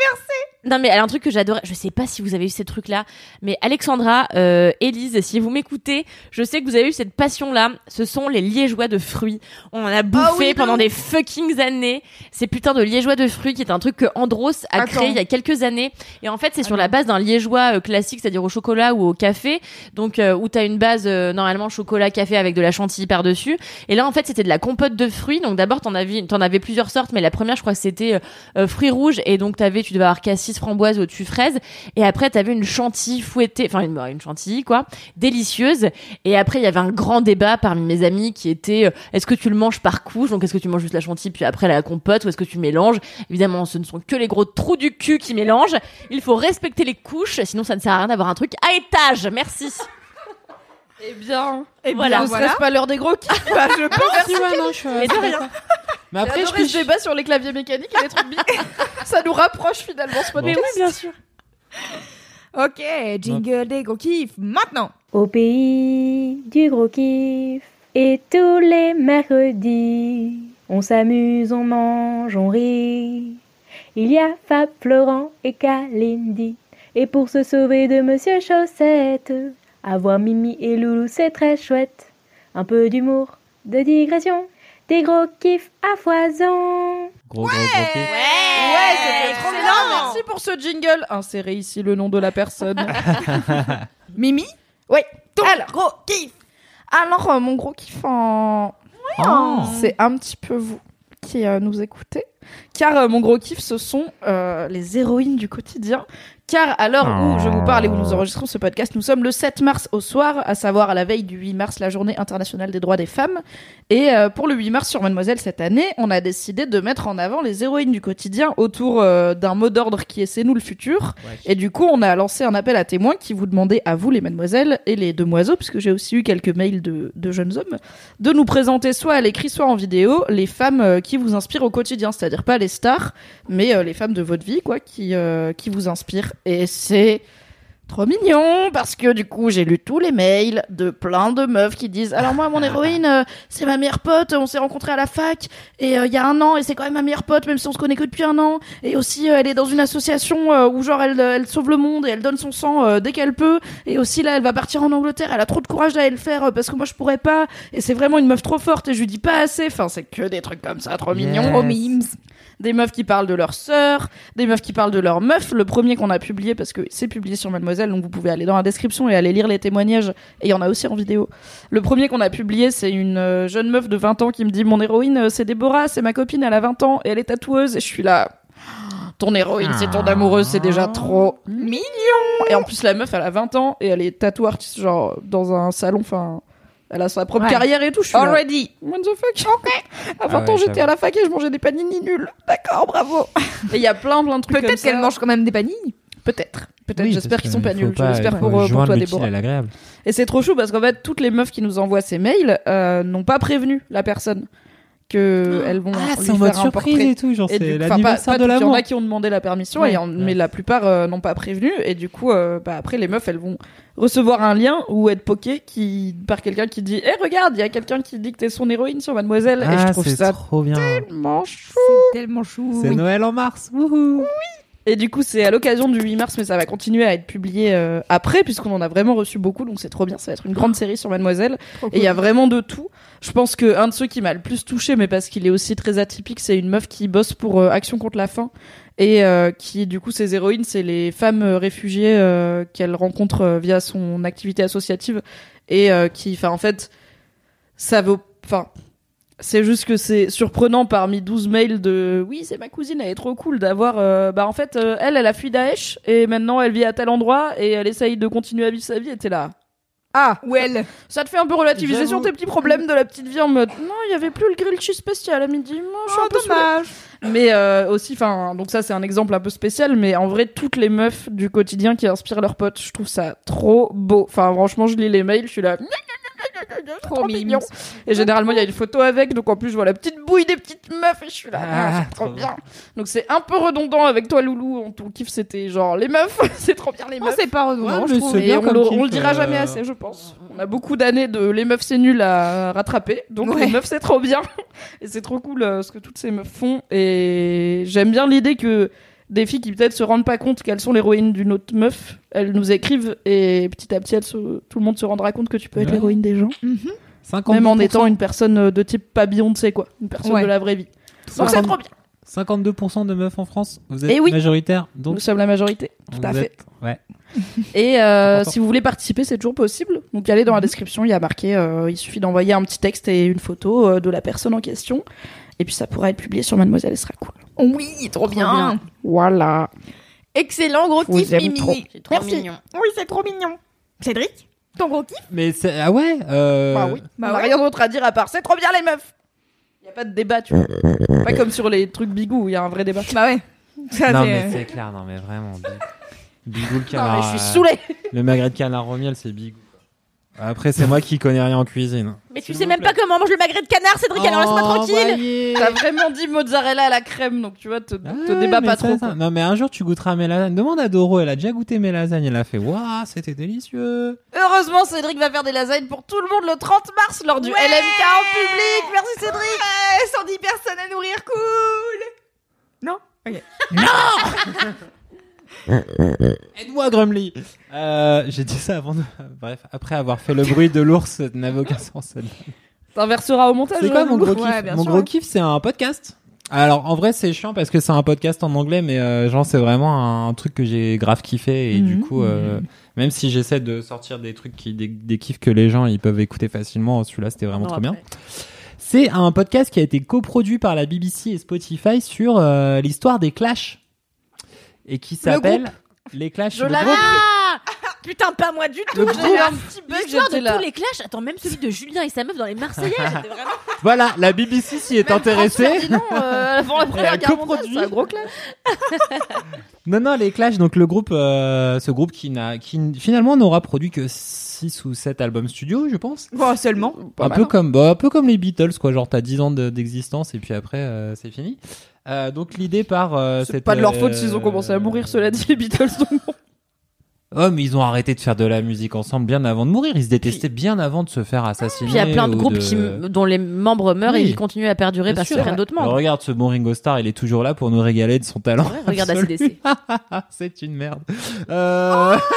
Non mais alors un truc que j'adorais, je sais pas si vous avez eu ces trucs là, mais Alexandra, euh, Élise, si vous m'écoutez, je sais que vous avez eu cette passion là. Ce sont les liégeois de fruits. On en a bouffé Ah oui, de pendant des fucking années. Ces putains de liégeois de fruits qui est un truc que Andros a Attends. créé il y a quelques années. Et en fait c'est sur la base d'un liégeois euh, classique, c'est-à-dire au chocolat ou au café. Donc euh, où t'as une base euh, normalement chocolat café avec de la chantilly par dessus. Et là en fait c'était de la compote de fruits. Donc d'abord t'en avais, t'en avais plusieurs sortes, mais la première je crois que c'était euh, euh, fruits rouges et donc t'avais tu devais avoir cassis framboise au-dessus fraise et après t'avais une chantilly fouettée enfin une, une chantilly quoi délicieuse. Et après il y avait un grand débat parmi mes amis qui était euh, est-ce que tu le manges par couche? Donc est-ce que tu manges juste la chantilly puis après la compote ou est-ce que tu mélanges? Évidemment ce ne sont que les gros trous du cul qui mélangent. Il faut respecter les couches sinon ça ne sert à rien d'avoir un truc à étage. Merci. Eh bien, et voilà. voilà Ne serait-ce pas l'heure des gros kiffs. Bah, je pense. Ouais, non, je suis et de rien Mais Après, je piche. débat sur les claviers mécaniques et les trucs. Ça nous rapproche finalement ce mais podcast. oui bien sûr Ok, jingle des gros kiffs, maintenant Au pays du gros kiff. Et tous les mercredis, on s'amuse, on mange, on rit. Il y a Fab, Florent et Kalindi. Et pour se sauver de Monsieur Chaussette, avoir Mimi et Loulou, c'est très chouette. Un peu d'humour, de digression, des gros kiffs à foison. Gros, gros, gros kiff. Ouais, c'était trop bien. Merci pour ce jingle. Insérez ici le nom de la personne. Mimi oui. Alors, gros kiff. Alors, euh, mon gros kiff en... Oh. c'est un petit peu vous qui euh, nous écoutez. Car euh, mon gros kiff, ce sont euh, les héroïnes du quotidien Car à l'heure où je vous parle et où nous Oh. enregistrons ce podcast, nous sommes le 7 mars au soir, à savoir à la veille du 8 mars, la journée internationale des droits des femmes. Et euh, pour le 8 mars sur Mademoiselle cette année, on a décidé de mettre en avant les héroïnes du quotidien autour euh, d'un mot d'ordre qui est C'est nous le futur. Et du coup, on a lancé un appel à témoins qui vous demandait à vous, les mademoiselles et les demoiselles, puisque j'ai aussi eu quelques mails de, de jeunes hommes, de nous présenter soit à l'écrit, soit en vidéo, les femmes euh, qui vous inspirent au quotidien. C'est-à-dire pas les stars, mais les femmes de votre vie, quoi, qui, qui vous inspirent. Et c'est trop mignon, parce que du coup, j'ai lu tous les mails de plein de meufs qui disent Alors moi, mon héroïne, euh, c'est ma meilleure pote, on s'est rencontrés à la fac, et euh, il y a un an, et c'est quand même ma meilleure pote, même si on se connaît que depuis un an. Et aussi, euh, elle est dans une association euh, où genre elle, elle sauve le monde et elle donne son sang euh, dès qu'elle peut. Et aussi là, elle va partir en Angleterre. Elle a trop de courage d'aller le faire parce que moi je pourrais pas. Et c'est vraiment une meuf trop forte et je lui dis pas assez. Enfin, c'est que des trucs comme ça, trop mignons. Yes. Trop mimes. Des meufs qui parlent de leur sœur, des meufs qui parlent de leur meuf. Le premier qu'on a publié parce que c'est publié sur Mademoiselle, donc vous pouvez aller dans la description et aller lire les témoignages. Et il y en a aussi en vidéo. Le premier qu'on a publié, c'est une euh, jeune meuf de 20 ans qui me dit mon héroïne, euh, c'est Déborah, c'est ma copine, elle a 20 ans et elle est tatoueuse. Et je suis là. Ton héroïne, c'est ton amoureuse, c'est déjà trop mignon. Et en plus, la meuf, elle a 20 ans et elle est tatou artiste, genre dans un salon. Enfin, elle a sa propre Ouais. carrière et tout. Je suis là, Already. What the fuck? Ok. À 20 Ah ouais, ans, j'étais à la fac et je mangeais des panini nuls. D'accord, bravo. Et il y a plein, plein de trucs Peut-être qu'elle mange quand même des panini. Peut-être. Peut-être. Oui, J'espère qu'ils sont pas nuls. Je pas- l'espère il pour, euh, pour toi, Déborah. Et c'est trop chou parce qu'en fait, toutes les meufs qui nous envoient ces mails euh, n'ont pas prévenu la personne que elles vont Ah, lui c'est en mode surprise portrait. et tout, genre c'est du- enfin, pas- l'anniversaire pas de toutes, Il y en l'amour. a qui ont demandé la permission, Ouais. et en- mais la plupart euh, n'ont pas prévenu. Et du coup, euh, bah, après, les meufs, elles vont recevoir un lien ou être poké qui, par quelqu'un qui dit Eh, regarde, il y a quelqu'un qui dit que t'es son héroïne sur Mademoiselle. et je Ah, trouve ça trop bien. tellement chou. C'est tellement chou. C'est Noël en mars. Wouhou. Et du coup, c'est à l'occasion du 8 mars, mais ça va continuer à être publié euh, après, puisqu'on en a vraiment reçu beaucoup, donc c'est trop bien. Ça va être une grande série sur Mademoiselle. Et il y a vraiment de tout. Je pense que un de ceux qui m'a le plus touché, mais parce qu'il est aussi très atypique, c'est une meuf qui bosse pour euh, Action contre la faim et euh, qui, du coup, ses héroïnes, c'est les femmes réfugiées qu'elle rencontre via son activité associative et qui, enfin, en fait, ça vaut, enfin. C'est juste que c'est surprenant parmi 12 mails de oui, c'est ma cousine, elle est trop cool d'avoir euh, bah en fait euh, elle elle a fui Daesh et maintenant elle vit à tel endroit et elle essaye de continuer à vivre sa vie et t'es là. Ah, Well. ça te fait un peu relativiser sur tes petits problèmes de la petite vie en mode non, il y avait plus le grilled cheese spécial à midi. Moi, je suis un peu dommage. Mais euh, aussi, enfin, donc ça c'est un exemple un peu spécial, mais en vrai, toutes les meufs du quotidien qui inspirent leurs potes, je trouve ça trop beau. Enfin, franchement, je lis les mails, je suis là. Trop mignon. Et généralement, il y a une photo avec, donc en plus, je vois la petite bouille des petites meufs et je suis là. Ah, Ah, c'est trop trop bien. Donc c'est un peu redondant avec toi, Loulou. On ton kiff, c'était genre les meufs. c'est trop bien les Non, meufs. c'est pas redondant, Ouais, je trouve. Et on, le, kiff, on le dira euh, jamais assez, je pense. On a beaucoup d'années de les meufs c'est nul à rattraper, donc Ouais. les meufs c'est trop bien. Et c'est trop cool euh, ce que toutes ces meufs font. Et j'aime bien l'idée que des filles qui peut-être se rendent pas compte qu'elles sont l'héroïne d'une autre meuf, elles nous écrivent et petit à petit elles se- tout le monde se rendra compte que tu peux être Ouais. l'héroïne des gens. 52%, Même en étant une personne de type pas Beyoncé quoi, une personne Ouais. de la vraie vie. Donc c'est 50 trop bien. 52% de meufs en France. Vous êtes Eh oui. majoritaire, donc Nous sommes la majorité. Tout à fait. êtes- Ouais. Et euh, si vous voulez participer, c'est toujours possible. Donc allez dans la description, il y a marqué, euh, il suffit d'envoyer un petit texte et une photo euh, de la personne en question. Et puis ça pourra être publié sur Mademoiselle, ce sera cool. Oui, trop bien. bien. Voilà. Excellent, gros Vous kiff, aime Mimi. trop. C'est trop Merci. mignon. Oui, c'est trop mignon. Cédric, ton gros kiff? Mais c'est ah ouais. euh, Bah oui. Bah On a ouais. rien d'autre à dire à part c'est trop bien les meufs. Il y a pas de débat, tu vois. pas comme sur les trucs bigou, il y a un vrai débat. Bah ouais. Ça, Non c'est- mais c'est clair, non mais vraiment. Big- Bigou le Non canard. mais je suis euh, saoulée. Le magret de canard au miel, c'est Bigou. Après, c'est moi qui connais rien en cuisine. Mais tu sais même plaît. pas comment mange le magret de canard, Cédric, alors laisse-moi Oh, tranquille. T'as vraiment dit mozzarella à la crème, donc tu vois, te, te débat mais pas trop. Non mais un jour tu goûteras mes lasagnes. Demande à Doro, elle a déjà goûté mes lasagnes, elle a fait waouh, c'était délicieux. Heureusement, Cédric va faire des lasagnes pour tout le monde le 30 mars lors du Ouais. LMK en public. Merci Cédric. Ouais, 110 personnes à nourrir, cool Non? Ok. Aide-moi Grumly. Euh, j'ai dit ça avant de... Bref, après avoir fait le bruit de l'ours, ça n'avait aucun sens. T'inverseras au montage. C'est quoi mon Loulou gros kiff Mon sûr, gros ouais. kiff, c'est un podcast. Alors en vrai, c'est chiant parce que c'est un podcast en anglais, mais euh, genre c'est vraiment un, truc que j'ai grave kiffé et du Mhm. coup, euh, même si j'essaie de sortir des trucs qui des, des kiffs que les gens ils peuvent écouter facilement, celui-là c'était vraiment Non, trop bien. C'est un podcast qui a été coproduit par la BBC et Spotify sur euh, l'histoire des Clash et qui s'appelle les Clash, Je le groupe- Ah Putain, pas moi du tout. J'ai eu un petit bug, L'histoire de là. tous les clashs. Attends, même celui de Julien et sa meuf dans les Marseillais. j'étais vraiment. Voilà, la BBC s'y est Même intéressée. France Ferdinand, euh, avant la première a guerre mondiale, c'est un gros clash. Non, non, les Clash, donc le groupe, euh, ce groupe qui n'a, qui finalement n'aura produit que 6 ou 7 albums studio, je pense. Bon, seulement. Pas un mal, peu hein. comme, bah, un peu comme les Beatles, quoi. Genre, t'as 10 ans de- d'existence et puis après, euh, c'est fini. Euh, donc l'idée par, euh, C'est cette, pas de leur euh, faute s'ils ont commencé à mourir, cela dit, les Beatles. donc bon. Oh, mais ils ont arrêté de faire de la musique ensemble bien avant de mourir. Ils se détestaient bien avant de se faire assassiner. Puis il y a plein de ou groupes qui, dont les membres meurent Oui. et ils continuent à perdurer Bien parce qu'ils prennent d'autres Alors, membres. regarde, ce bon Ringo Starr, il est toujours là pour nous régaler de son talent. Ouais, regarde absolu. ACDC. c'est une merde. Euh...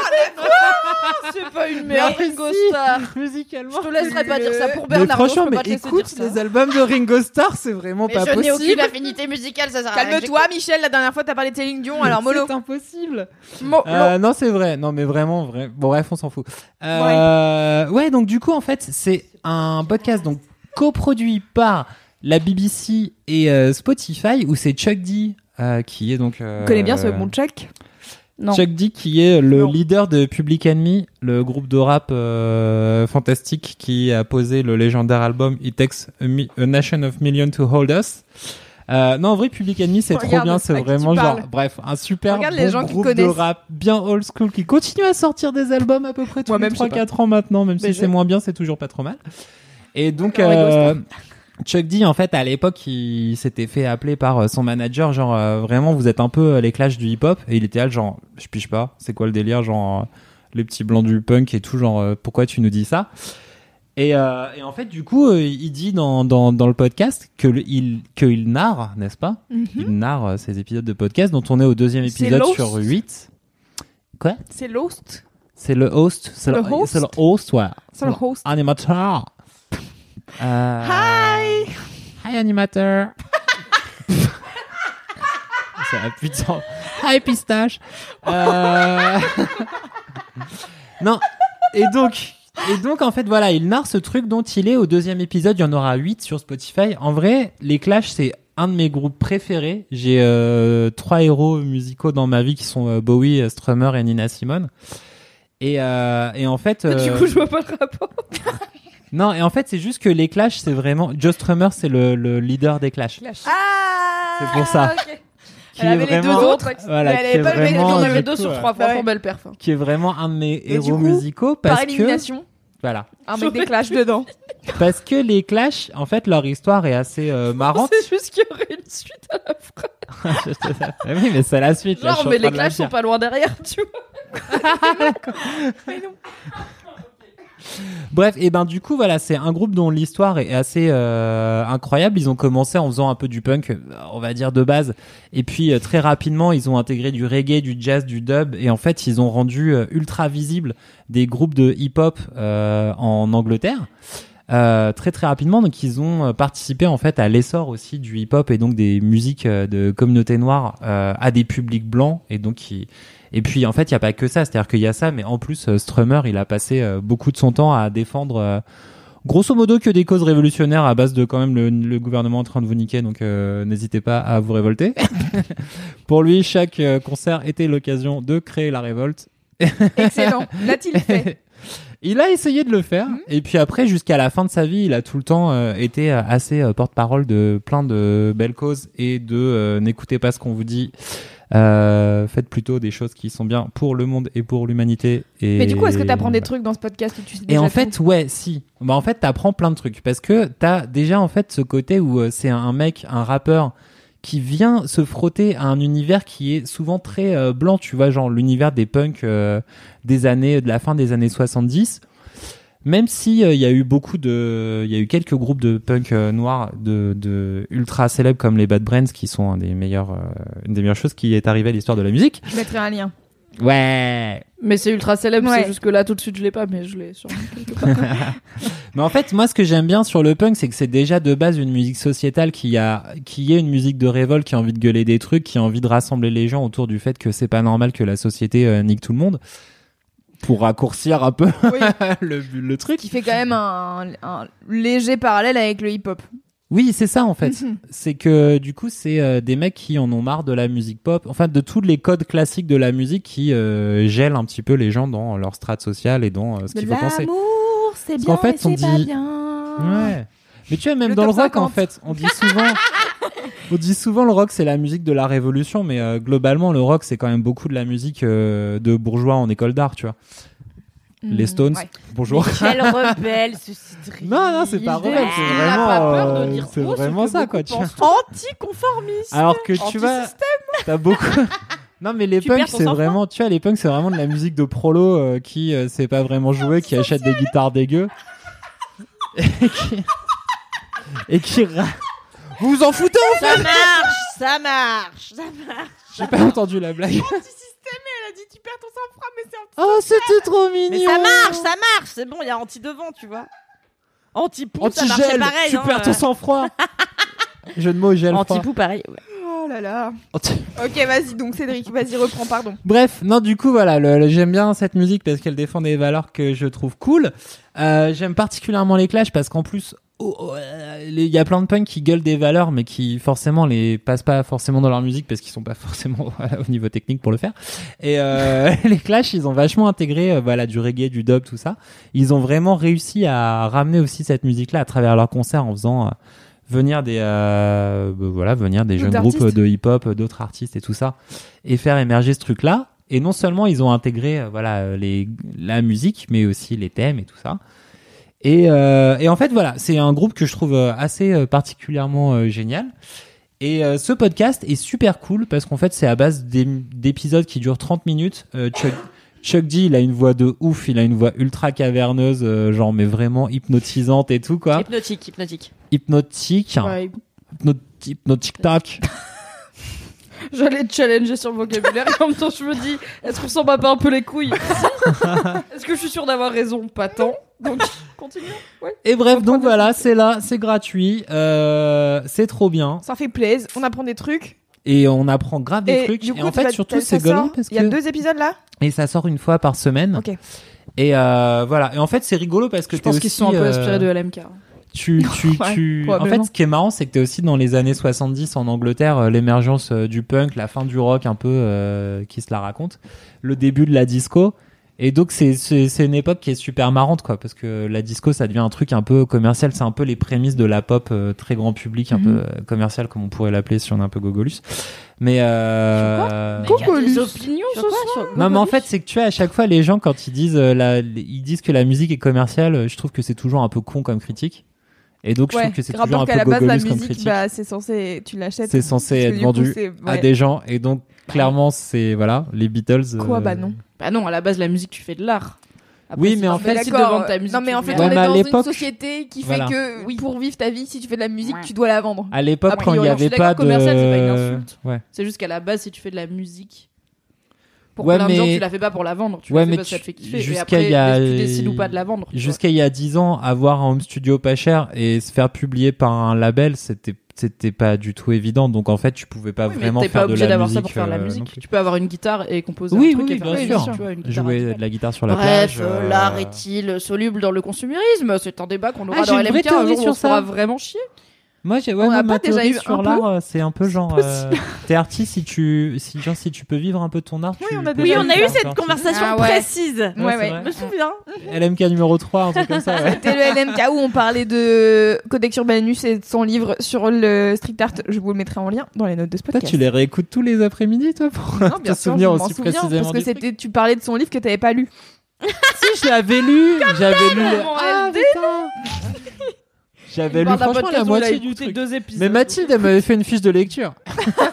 C'est pas une merde, Mais Ringo si, Starr. musicalement. Je te laisserai pas dire ça pour Mais Bernardo. franchement, je mais écoute les albums de Ringo Starr, c'est vraiment Mais pas je n'ai possible. aucune affinité musicale, ça sert. Calme-toi, Michel. La dernière fois, t'as parlé de Céline Dion, alors mollo. C'est impossible. Mo- Euh, non, c'est vrai. Non, mais vraiment, vrai. Bon, bref, on s'en fout. Euh, ouais. donc du coup, en fait, c'est un podcast donc coproduit par la BBC et euh, Spotify, où c'est Chuck D euh, qui est donc. euh, Tu connais bien ce bon Chuck? Non. Chuck D qui est le Non. leader de Public Enemy, le groupe de rap euh, fantastique qui a posé le légendaire album It Takes a, Mi- a Nation of Millions to Hold Us. Euh, non, en vrai, Public Enemy, c'est trop bien. C'est qui vraiment genre, bref, un super bon les gens qui groupe de connaissent. rap bien old school qui continue à sortir des albums à peu près tous les je sais 3-4 ans maintenant, même si c'est moins bien, c'est toujours pas trop mal. Et donc, euh, Chuck D, en fait, à l'époque, il s'était fait appeler par euh, son manager, genre, euh, vraiment, vous êtes un peu euh, les clashs du hip-hop. Et il était là, genre, je piche pas, c'est quoi le délire, genre, les petits blancs du punk et tout, genre, pourquoi tu nous dis ça? Et, euh, et en fait, du coup, euh, il dit dans, dans, dans le podcast que le- il, que il narre, n'est-ce pas? Il narre ces épisodes de podcast dont on est au deuxième épisode sur 8. Quoi? C'est Lost. C'est le host. C'est Le le, host C'est le host, ouais. C'est le host. Animateur. Euh, Hi Hi animateur. C'est un putain. Hi pistache. Euh... non. Et donc, et donc en fait voilà, il narre ce truc dont il est au deuxième épisode. Il y en aura 8 sur Spotify. En vrai, les Clash c'est un de mes groupes préférés. J'ai euh, trois héros musicaux dans ma vie qui sont euh, Bowie, Strummer et Nina Simone. Et, euh, et en fait, Du coup, je vois pas le rapport. non, et en fait, c'est juste que les Clash, c'est vraiment. Joe Strummer, c'est le, le leader des Clash. Ah C'est pour ça. ok. Qui Elle est avait les deux vraiment- autres, Voilà, mais elle qui est avait pas le mec, vraiment, J'en du avais deux coup, sur trois, franchement, ouais. belle perf. hein. Qui est vraiment un de mes du héros coup, musicaux Par parce que. élimination, Voilà. un mec des clashs dedans. Parce que les Clash, en fait, leur histoire est assez euh, marrante. C'est juste qu'il y aurait une suite à la phrase. Ah oui, mais c'est la suite. là, je Genre, suis en mais train les de la clashs sont pas loin derrière, tu vois. Bref, et ben du coup voilà, c'est un groupe dont l'histoire est assez euh, incroyable. Ils ont commencé en faisant un peu du punk, on va dire de base, et puis euh, très rapidement ils ont intégré du reggae, du jazz, du dub, et en fait ils ont rendu euh, ultra visible des groupes de hip-hop en Angleterre. Très très rapidement donc ils ont participé en fait à l'essor aussi du hip-hop et donc des musiques de communauté noire à des publics blancs et donc ils, et puis en fait, il y a pas que ça, c'est-à-dire qu'il y a ça, mais en plus, euh, Strummer, il a passé euh, beaucoup de son temps à défendre, euh, grosso modo, que des causes révolutionnaires à base de quand même le, le gouvernement en train de vous niquer, donc euh, n'hésitez pas à vous révolter. Pour lui, chaque euh, concert était l'occasion de créer la révolte. Excellent. L'a-t-il fait? Il a essayé de le faire, et puis après, jusqu'à la fin de sa vie, il a tout le temps euh, été assez porte-parole de plein de belles causes et de n'écoutez pas ce qu'on vous dit. Euh, faites plutôt des choses qui sont bien pour le monde et pour l'humanité. Et... Mais du coup, est-ce que t'apprends des trucs dans ce podcast où tu sais Et en tout fait, ouais, si. Bah, en fait, t'apprends plein de trucs parce que t'as déjà en fait ce côté où euh, c'est un mec, un rappeur qui vient se frotter à un univers qui est souvent très euh, blanc, tu vois, genre l'univers des punks euh, des années, de la fin des années 70. Même si euh, il y a eu beaucoup de, il y a eu quelques groupes de punk euh, noirs de, de ultra célèbres comme les Bad Brains qui sont un des meilleurs, euh, une des meilleures choses qui est arrivée à l'histoire de la musique. Je mettrai un lien. Ouais. Mais c'est ultra célèbre, Ouais. c'est juste que là, tout de suite, je l'ai pas, mais je l'ai sûrement quelque part. Mais en fait, moi, ce que j'aime bien sur le punk, c'est que c'est déjà de base une musique sociétale qui a, qui est une musique de révolte, qui a envie de gueuler des trucs, qui a envie de rassembler les gens autour du fait que c'est pas normal que la société euh, nique tout le monde. Pour raccourcir un peu Oui. le, le truc. Qui fait quand même un, un léger parallèle avec le hip-hop. Oui, c'est ça en fait. C'est que du coup, c'est euh, des mecs qui en ont marre de la musique pop, enfin de tous les codes classiques de la musique qui euh, gèlent un petit peu les gens dans leur strate sociale et dans euh, ce De qu'il faut penser. l'amour, c'est bien, qu'en fait, on c'est pas dit- bien. Ouais. Mais tu vois, même Le dans le rock, en 50. fait, on dit souvent, on dit souvent le rock, c'est la musique de la révolution, mais euh, globalement, le rock, c'est quand même beaucoup de la musique euh, de bourgeois en école d'art, tu vois. Les Stones, ouais. bonjour. Quel rebelle. Non, non, c'est pas rebelle, c'est vraiment, euh, c'est vraiment ça, quoi, tu. Anticonformiste. Alors que tu vois, t'as beaucoup. Non mais les Tu punks c'est vraiment, tu vois, les punks c'est vraiment de la musique de prolo euh, qui euh, sait pas vraiment jouer, qui achète des guitares dégueu et qui et qui Vous vous en foutez en fait Ça marche, ça marche, ça marche. J'ai pas entendu la blague. Anti-système, elle a dit tu perds ton sang-froid, mais c'est un Oh c'était trop mignon. Mais ça marche, ça marche. C'est bon, il y a anti-devant, tu vois. Anti-pou, ça marchait Anti-gel, pareil. tu hein, perds ton euh. sang-froid. Jeu de mots gel froid. Anti-pou, pareil. ouais. Oh là là. Anti- Ok, vas-y, donc Cédric, vas-y, reprends, pardon. Bref, non, du coup, voilà, le- le- j'aime bien cette musique parce qu'elle défend des valeurs que je trouve cool. Euh, j'aime particulièrement les Clash parce qu'en plus, oh, oh, euh, il y a plein de punks qui gueulent des valeurs, mais qui forcément les passent pas forcément dans leur musique parce qu'ils sont pas forcément voilà, au niveau technique pour le faire. Et euh, les Clash, ils ont vachement intégré, euh, voilà, du reggae, du dub, tout ça. Ils ont vraiment réussi à ramener aussi cette musique-là à travers leurs concerts en faisant. euh, venir des euh, bah, voilà venir des jeunes groupes de hip-hop d'autres artistes et tout ça et faire émerger ce truc là et non seulement ils ont intégré voilà les la musique mais aussi les thèmes et tout ça et, euh, et en fait voilà c'est un groupe que je trouve euh, assez euh, particulièrement euh, génial et euh, ce podcast est super cool parce qu'en fait c'est à base d'épisodes qui durent 30 minutes Euh, Chuck Chuck D, il a une voix de ouf, il a une voix ultra caverneuse, euh, genre mais vraiment hypnotisante et tout quoi. Hypnotique, hypnotique. Hypnotique, Ouais, hypno- hypnotique tac. J'allais te challenger sur le vocabulaire et en même temps je me dis est-ce qu'on s'en bat pas un peu les couilles Est-ce que je suis sûre d'avoir raison Pas tant. Donc continue. Ouais. Et bref, donc voilà, c'est là, c'est gratuit, euh, c'est trop bien Ça fait plaisir, on apprend des trucs. et on apprend grave des et trucs. du et coup, en fait, surtout, c'est galant parce Il y a que deux épisodes là et ça sort une fois par semaine. Ok. Et euh, voilà. Et en fait, c'est rigolo parce que Je pense aussi. qu'ils sont un peu euh, inspirés de LMK. Tu, tu, Ouais, tu... En fait, ce qui est marrant, c'est que t'es aussi dans les années 70 en Angleterre, euh, l'émergence euh, du punk, la fin du rock un peu euh, qui se la raconte, le début de la disco. Et donc, c'est, c'est, c'est une époque qui est super marrante, quoi, parce que la disco, ça devient un truc un peu commercial. C'est un peu les prémices de la pop euh, très grand public, un Mhm. peu euh, commercial, comme on pourrait l'appeler si on est un peu gogolus. Mais, euh... Mais il y a des opinions ce soir. Non, mais en fait, c'est que tu vois, à chaque fois, les gens, quand ils disent, euh, la- ils disent que la musique est commerciale, je trouve que c'est toujours un peu con comme critique. Et donc, je trouve que c'est toujours un peu la base, la musique, critique. bah, c'est censé, tu l'achètes. c'est censé être coup, vendu à des gens. Et donc, clairement, c'est, voilà, les Beatles. Quoi, euh, bah non. Bah non, à la base la musique tu fais de l'art. Après, Oui, mais en fait- de vendre ta musique. Non, mais en fait, on est à dans une société qui Voilà. fait que pour vivre ta vie, si tu fais de la musique, Ouais. tu dois la vendre. À l'époque, quand il n'y avait pas de. commercial, c'est pas une insulte. Ouais. C'est juste qu'à la base, si tu fais de la musique pour Ouais, plein de gens, mais- tu la fais pas pour la vendre. Tu Ouais, la fais mais parce que ça tu- te fait kiffer. jusqu'à il y a- tu décides ou pas de la vendre. tu. Jusqu'à il y a 10 ans, avoir un home studio pas cher et se faire publier par un label, c'était c'était pas du tout évident. Donc en fait, tu pouvais pas Oui, mais vraiment t'es faire pas de obligé la d'avoir musique. ça pour faire de la euh, musique. Tu peux avoir une guitare et composer Oui, un truc oui, et faire bien sûr. tu vois, une Jouer de la guitare sur la Bref, plage. euh, euh, l'art est-il soluble dans le consumérisme? C'est un débat qu'on aura Ah, dans LMK un jour sur on ça. vraiment chier. Moi, j'ai ouais, On moi, ma pas déjà eu sur l'art, euh, c'est un peu genre. euh, T'es artiste si tu, si genre si tu peux vivre un peu de ton art. Oui, on a Oui, on eu cette conversation Ah ouais. précise. Ouais, Ouais. Je me souviens. LMK numéro 3, un truc comme ça. Ouais. C'était le LMK où on parlait de Codex Urbanus et de son livre sur le street art. Je vous le mettrai en lien dans les notes de ce Toi, podcast. tu les réécoutes tous les après-midi, toi, pour Non, te bien sûr, souvenir aussi souviens précisément parce que c'était, tu parlais de son livre que t'avais pas lu. Si, je l'avais lu, j'avais lu. le- Mon Ah, LD. putain. J'avais lu franchement la moitié du truc. deux épisodes. Mais Mathilde, elle m'avait fait une fiche de lecture.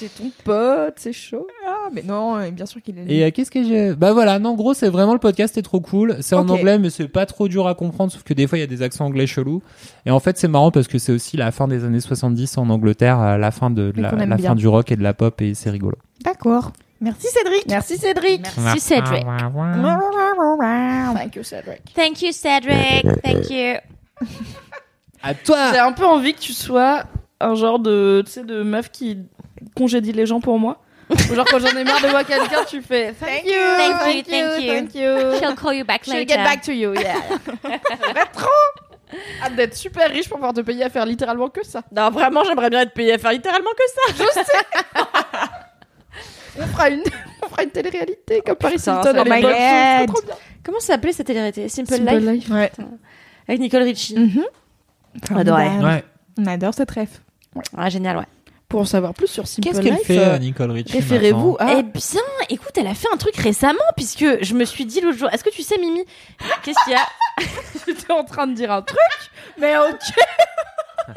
C'est ton pote, c'est chaud. Ah, mais non, euh, bien sûr qu'il est. Et euh, qu'est-ce que j'ai Bah voilà, non, en gros, c'est vraiment le podcast est trop cool. C'est en anglais, mais c'est pas trop dur à comprendre, sauf que des fois, il y a des accents anglais chelous. Et en fait, c'est marrant parce que c'est aussi la fin des années 70 en Angleterre, la fin de, de Mais la, fin du rock et de la pop, et c'est rigolo. D'accord. Merci Cédric. Merci Cédric. Merci Cédric. Thank you Cédric. Thank you Cédric. Thank you. À toi J'ai un peu envie que tu sois un genre de, tu sais, de meuf qui congédie les gens pour moi. Ou genre quand j'en ai marre de voir quelqu'un, tu fais thank you, Thank you, thank you. thank you. She'll call you back She'll later. get back to you, yeah. Hâte d'être super riche pour pouvoir te payer à faire littéralement que ça. Non, vraiment, j'aimerais bien être payé à faire littéralement que ça. On fera une, on fera une télé-réalité comme Paris Hilton trop bien. Comment ça s'appelait cette télé-réalité? Simple, Simple Life, Life. Ouais. Avec Nicole Richie. Mhm. Adorais. Ouais. On adore cette ref. Ouais, génial, ouais. Pour en savoir plus sur Simple Qu'est-ce qu'elle Life, fait, euh, euh, Nicole Richie référez-vous à Eh bien, écoute, elle a fait un truc récemment puisque je me suis dit l'autre jour. Est-ce que tu sais, Mimi Qu'est-ce qu'il y a? J'étais en train de dire un truc, mais ok.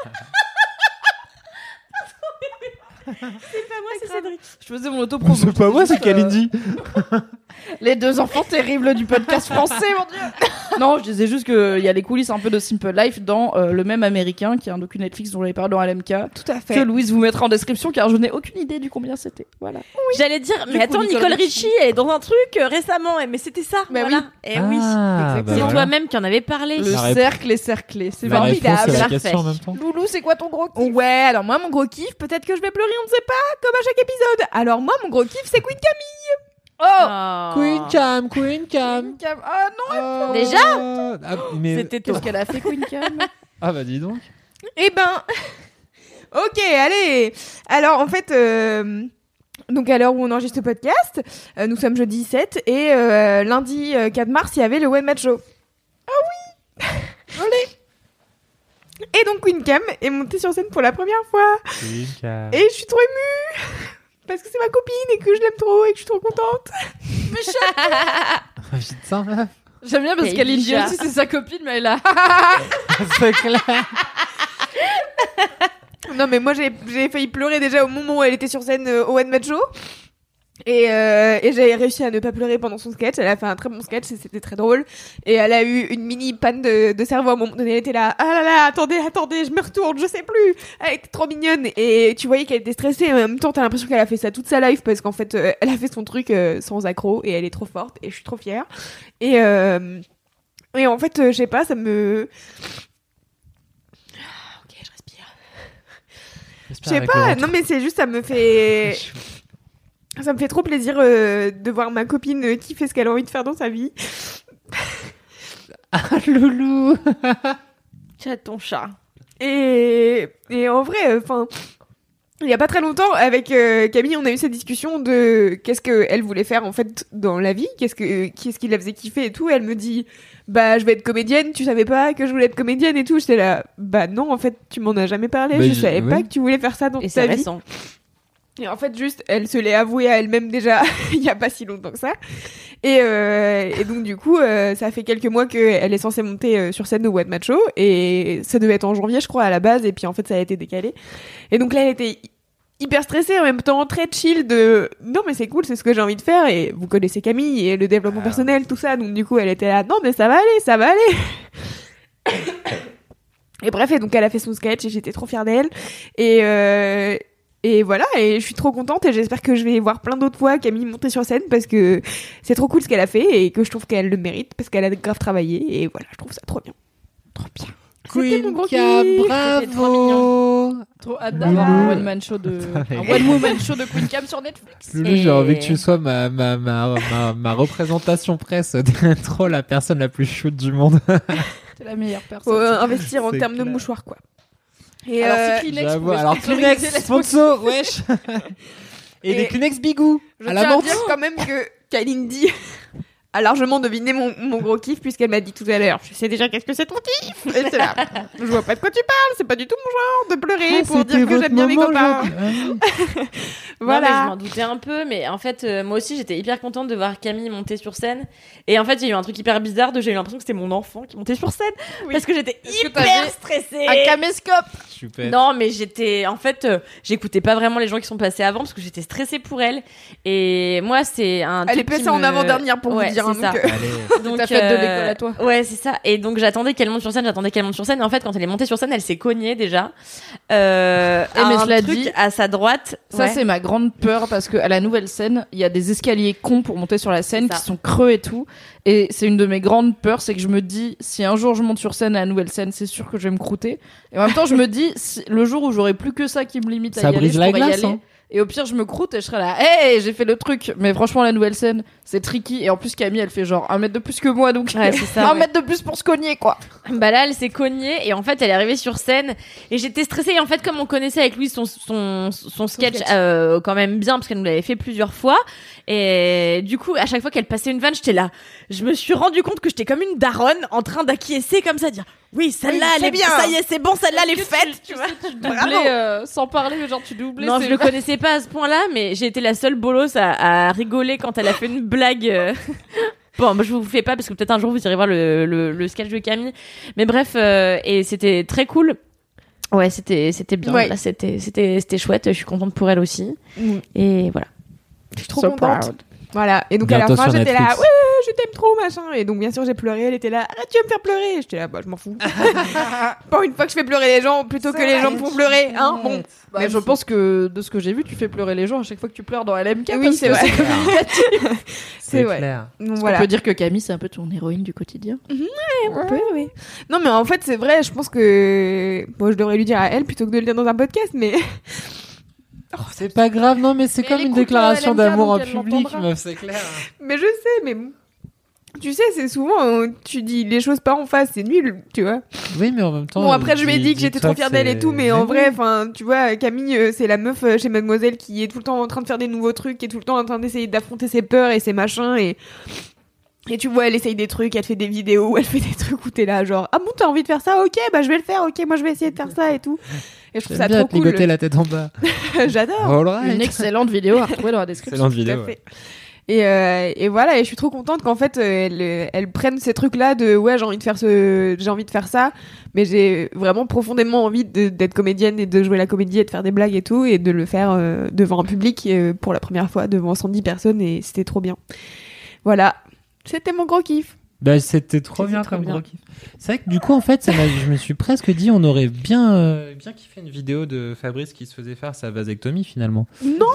C'est pas moi, c'est Cédric. Je faisais mon auto C'est pas moi, c'est Kalindi. Les deux enfants terribles du podcast français, mon dieu. non, je disais juste qu'il y a les coulisses un peu de Simple Life dans euh, le même américain, qui est un docu Netflix dont j'avais parlé dans LMK, Tout à que fait. Louise vous mettra en description, car je n'ai aucune idée du combien c'était. Voilà. J'allais dire, mais attends, Nicole Nicole, Richie. Est dans un truc euh, récemment, eh, mais c'était ça. Mais voilà. oui. Eh oui. Ah, bah C'est toi-même qui en avais parlé. Le cercle est cerclé, c'est formidable. à la Parfait. question en même temps. Loulou, c'est quoi ton gros kiff? Ouais, alors moi, mon gros kiff, peut-être que je vais pleurer, on ne sait pas, comme à chaque épisode. Alors moi, mon gros kiff, c'est Queen Camille. Oh Queen Cam, Queen Cam. Cam- Ah non, Oh. Déjà Ah, mais... C'était toi. qu'est-ce qu'elle a fait Queen Cam Ah bah dis donc. Eh ben, ok, allez. Alors en fait, euh, donc à l'heure où on enregistre ce podcast, euh, nous sommes jeudi 7 et euh, lundi euh, 4 mars, il y avait le One Match Show. Ah oui Olé Et donc Queen Cam est montée sur scène pour la première fois. Queen Cam. Et je suis trop émue parce que c'est ma copine et que je l'aime trop et que je suis trop contente. Meuf. J'aime bien parce qu'elle Lisa. aussi c'est sa copine, mais elle a. C'est clair. Non mais moi j'ai j'ai failli pleurer déjà au moment où elle était sur scène euh, au One Match Show. Et, euh, et j'ai réussi à ne pas pleurer pendant son sketch. Elle a fait un très bon sketch et c'était très drôle. Et elle a eu une mini panne de, de cerveau à un moment donné. Elle était là, ah là là, attendez, attendez, je me retourne, je sais plus. Elle était trop mignonne. Et tu voyais qu'elle était stressée. Et en même temps, t'as l'impression qu'elle a fait ça toute sa life parce qu'en fait, euh, elle a fait son truc euh, sans accro et elle est trop forte. Et je suis trop fière. Et, euh, et en fait, euh, je sais pas, ça me... Ok, je respire. Je sais pas, non mais c'est juste, ça me fait... Ça me fait trop plaisir euh, de voir ma copine euh, qui fait ce qu'elle a envie de faire dans sa vie. Ah, loulou. Tiens, ton chat. Et, et en vrai, enfin, il y a pas très longtemps, avec euh, Camille, on a eu cette discussion de qu'est-ce qu'elle voulait faire en fait dans la vie, qu'est-ce que qu'est-ce qui la faisait kiffer et tout. Elle me dit, bah je vais être comédienne. Tu savais pas que je voulais être comédienne et tout. J'étais là, bah non, en fait, tu m'en as jamais parlé. Bah, je savais pas que tu voulais faire ça dans Et ta c'est vie. récent. Et en fait, juste, elle se l'est avouée à elle-même déjà il y a pas si longtemps que ça. Et, euh, et donc, du coup, euh, ça fait quelques mois qu'elle est censée monter euh, sur scène au Match Show. Et ça devait être en janvier, je crois, à la base. Et puis, en fait, ça a été décalé. Et donc là, elle était hy- hyper stressée, en même temps très chill de non, mais c'est cool, c'est ce que j'ai envie de faire. Et vous connaissez Camille et le développement personnel, tout ça. Donc, du coup, elle était là, non, mais ça va aller, ça va aller. Et bref, et donc elle a fait son sketch et j'étais trop fière d'elle. Et, euh, et voilà, et je suis trop contente et j'espère que je vais voir plein d'autres fois Camille monter sur scène parce que c'est trop cool ce qu'elle a fait et que je trouve qu'elle le mérite parce qu'elle a grave travaillé et voilà, je trouve ça trop bien. Trop bien. Mon Queen gros kiff. bravo. Trop hâte d'avoir un one man show de. Un one woman show de Queen Cam sur Netflix. Loulou, Et- j'ai envie que tu sois ma, ma, ma, ma, ma représentation presse d'être trop la personne la plus chaude du monde. C'est la meilleure personne. Faut euh, investir en C'est termes de clair. mouchoirs quoi. Et Alors, euh, si Kleenex Alors Kleenex, sponsor, wesh. Et, Et- des Kleenex Bigou je à tiens la à dire quand même que Kalindi a largement deviné mon, mon gros kiff puisqu'elle m'a dit tout à l'heure je sais déjà qu'est-ce que c'est ton kiff et c'est là je vois pas de quoi tu parles c'est pas du tout mon genre de pleurer Ah, pour dire que j'aime bien mes copains aujourd'hui. Voilà. je m'en doutais un peu, mais en fait, euh, moi aussi, j'étais hyper contente de voir Camille monter sur scène. Et en fait, il y a eu un truc hyper bizarre de j'ai eu l'impression que c'était mon enfant qui montait sur scène. Oui. Parce que j'étais hyper stressée. Un caméscope Chouette. Non, mais j'étais. En fait, euh, j'écoutais pas vraiment les gens qui sont passés avant parce que j'étais stressée pour elle. Et moi, c'est un. elle est passée en me- avant-dernière pour Ouais, vous dire c'est hein, ça. donc, euh, Allez. Donc, ta fête de euh, l'école à toi. Ouais, c'est ça. Et donc j'attendais qu'elle monte sur scène, j'attendais qu'elle monte sur scène. Et en fait, quand elle est montée sur scène, elle s'est cognée déjà. Euh, Eh, mais à un cela truc dit, à sa droite. Ça, Ouais. c'est ma grande peur parce que à la nouvelle scène, il y a des escaliers cons pour monter sur la scène qui sont creux et tout. Et c'est une de mes grandes peurs, c'est que je me dis, si un jour je monte sur scène à la nouvelle scène, c'est sûr que je vais me croûter. Et en même temps, je me dis, si- le jour où j'aurai plus que ça qui me limite à Ça y aller, brise je la pourrais y glace, aller. hein. Et au pire, je me croûte et je serai là, hey, j'ai fait le truc. Mais franchement, la nouvelle scène, c'est tricky. Et en plus, Camille, elle fait genre un mètre de plus que moi, donc Ouais, c'est ça, un ouais. mètre de plus pour se cogner, quoi. Bah là, elle s'est cognée et en fait, elle est arrivée sur scène et j'étais stressée. Et en fait, comme on connaissait avec Louise son son son sketch, sketch. euh, quand même bien parce qu'elle nous l'avait fait plusieurs fois et du coup, à chaque fois qu'elle passait une vanne, j'étais là. Je me suis rendu compte que j'étais comme une daronne en train d'acquiescer comme ça, dire oui, celle-là, Oui, elle est bien. Ça y est, c'est bon, celle-là, elle est faite. Tu vois. Doublé, euh, sans parler, mais genre tu doublais. Non, je le connaissais pas à ce point-là, mais j'ai été la seule bolos à, à rigoler quand elle a fait une blague. euh. Bon, moi, je vous fais pas parce que peut-être un jour vous irez voir le, le, le sketch de Camille. Mais bref, euh, et c'était très cool. Ouais, c'était c'était bien. Ouais. C'était c'était c'était chouette. Je suis contente pour elle aussi. Mm. Et voilà. Je suis trop So contente. proud. Voilà. Et donc Bientôt à la fin, j'étais là, ouais, je t'aime trop, machin. Et donc bien sûr, j'ai pleuré. Elle était là, arrête, tu vas me faire pleurer. J'étais là, bah je m'en fous. Pas une fois que je fais pleurer les gens plutôt que les gens me font pleurer, hein. Bon. Bah, Même je pense que de ce que j'ai vu, tu fais pleurer les gens à chaque fois que tu pleures dans LMK. Oui, c'est vrai. C'est clair. Donc On voilà. peut dire que Camille, c'est un peu ton héroïne du quotidien. On peut, oui. Non, mais en fait, c'est vrai, je pense que. Bon, je devrais lui dire à elle plutôt que de le dire dans un podcast, mais. C'est pas grave, non, mais c'est comme une déclaration d'amour en public, meuf, c'est clair. Mais je sais, mais. Tu sais, c'est souvent. euh, Tu dis les choses pas en face, c'est nul, tu vois. Oui, mais en même temps. Bon, après, je lui ai dis- dit que j'étais trop fière d'elle et tout, mais en oui. vrai, enfin, tu vois, Camille, euh, c'est la meuf euh, chez Mademoiselle qui est tout le temps en train de faire des nouveaux trucs, qui est tout le temps en train d'essayer d'affronter ses peurs et ses machins, et. Et tu vois, elle essaye des trucs, elle fait des vidéos, elle fait des trucs où t'es là, genre, ah bon, t'as envie de faire ça, ok, bah je vais le faire, ok, moi je vais essayer de faire ça et tout. Et je trouve ça bien trop cool. la tête en bas. J'adore. Right. Une excellente vidéo à retrouver dans la description. Excellente Tout à vidéo. fait. Et, euh, et voilà, et je suis trop contente qu'en fait, euh, elle, elle prenne ces trucs-là de ouais, j'ai envie de faire ce, j'ai envie de faire ça, mais j'ai vraiment profondément envie d'être comédienne et de jouer la comédie et de faire des blagues et tout, et de le faire euh, devant un public euh, pour la première fois, devant 110 personnes, et c'était trop bien. Voilà, c'était mon gros kiff. Bah, c'était trop bien comme gros kiff. C'est vrai que du coup, en fait, ça je me suis presque dit, on aurait bien, euh, bien kiffé une vidéo de Fabrice qui se faisait faire sa vasectomie finalement. Non.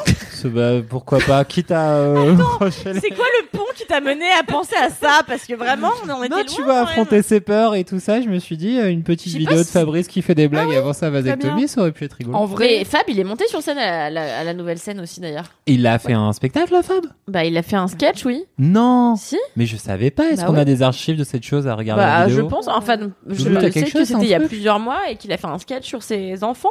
Bah, pourquoi pas, quitte à. euh, C'est quoi le pont qui t'a mené à penser à ça? Parce que vraiment, on en était Non, loin. tu vas quand même. affronter ses peurs et tout ça. Je me suis dit, euh, une petite vidéo de si- Fabrice qui fait des blagues avant sa bien. vasectomie, ça aurait pu être rigolo. En vrai, Mais Fab, il est monté sur scène à la, à la nouvelle scène aussi d'ailleurs. Il a fait un spectacle, la Fab? Bah, il a fait un sketch, oui. Non Si Mais je savais pas. Est-ce Bah qu'on ouais. a des archives de cette chose à regarder Bah, la je pense. Enfin, je Loulou, sais que c'était il y a plusieurs mois et qu'il a fait un sketch sur ses enfants.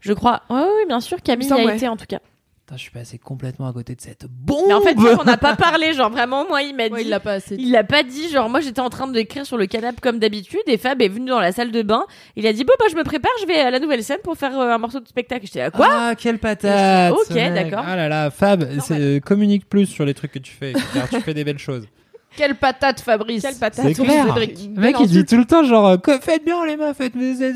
Je crois. Oui, bien sûr. Camille y a ouais. été en tout cas. Putain, je suis passé complètement à côté de cette bombe. Mais en fait, on n'a pas parlé. Genre vraiment, moi, il m'a ouais, dit. il l'a pas assez. Il l'a pas dit, genre moi j'étais en train d'écrire sur le canapé comme d'habitude et Fab est venu dans la salle de bain. Il a dit bon bah je me prépare, je vais à la nouvelle scène pour faire euh, un morceau de spectacle. J'étais là quoi? Ah, quelle patate Ok, d'accord. Ah là là, Fab, c'est- euh, communique plus sur les trucs que tu fais, tu fais des belles choses. Quelle patate, Fabrice. Quelle patate. C'est clair. Cédric. Le mec, il dit tout le temps, genre, euh, faites bien les meufs, faites,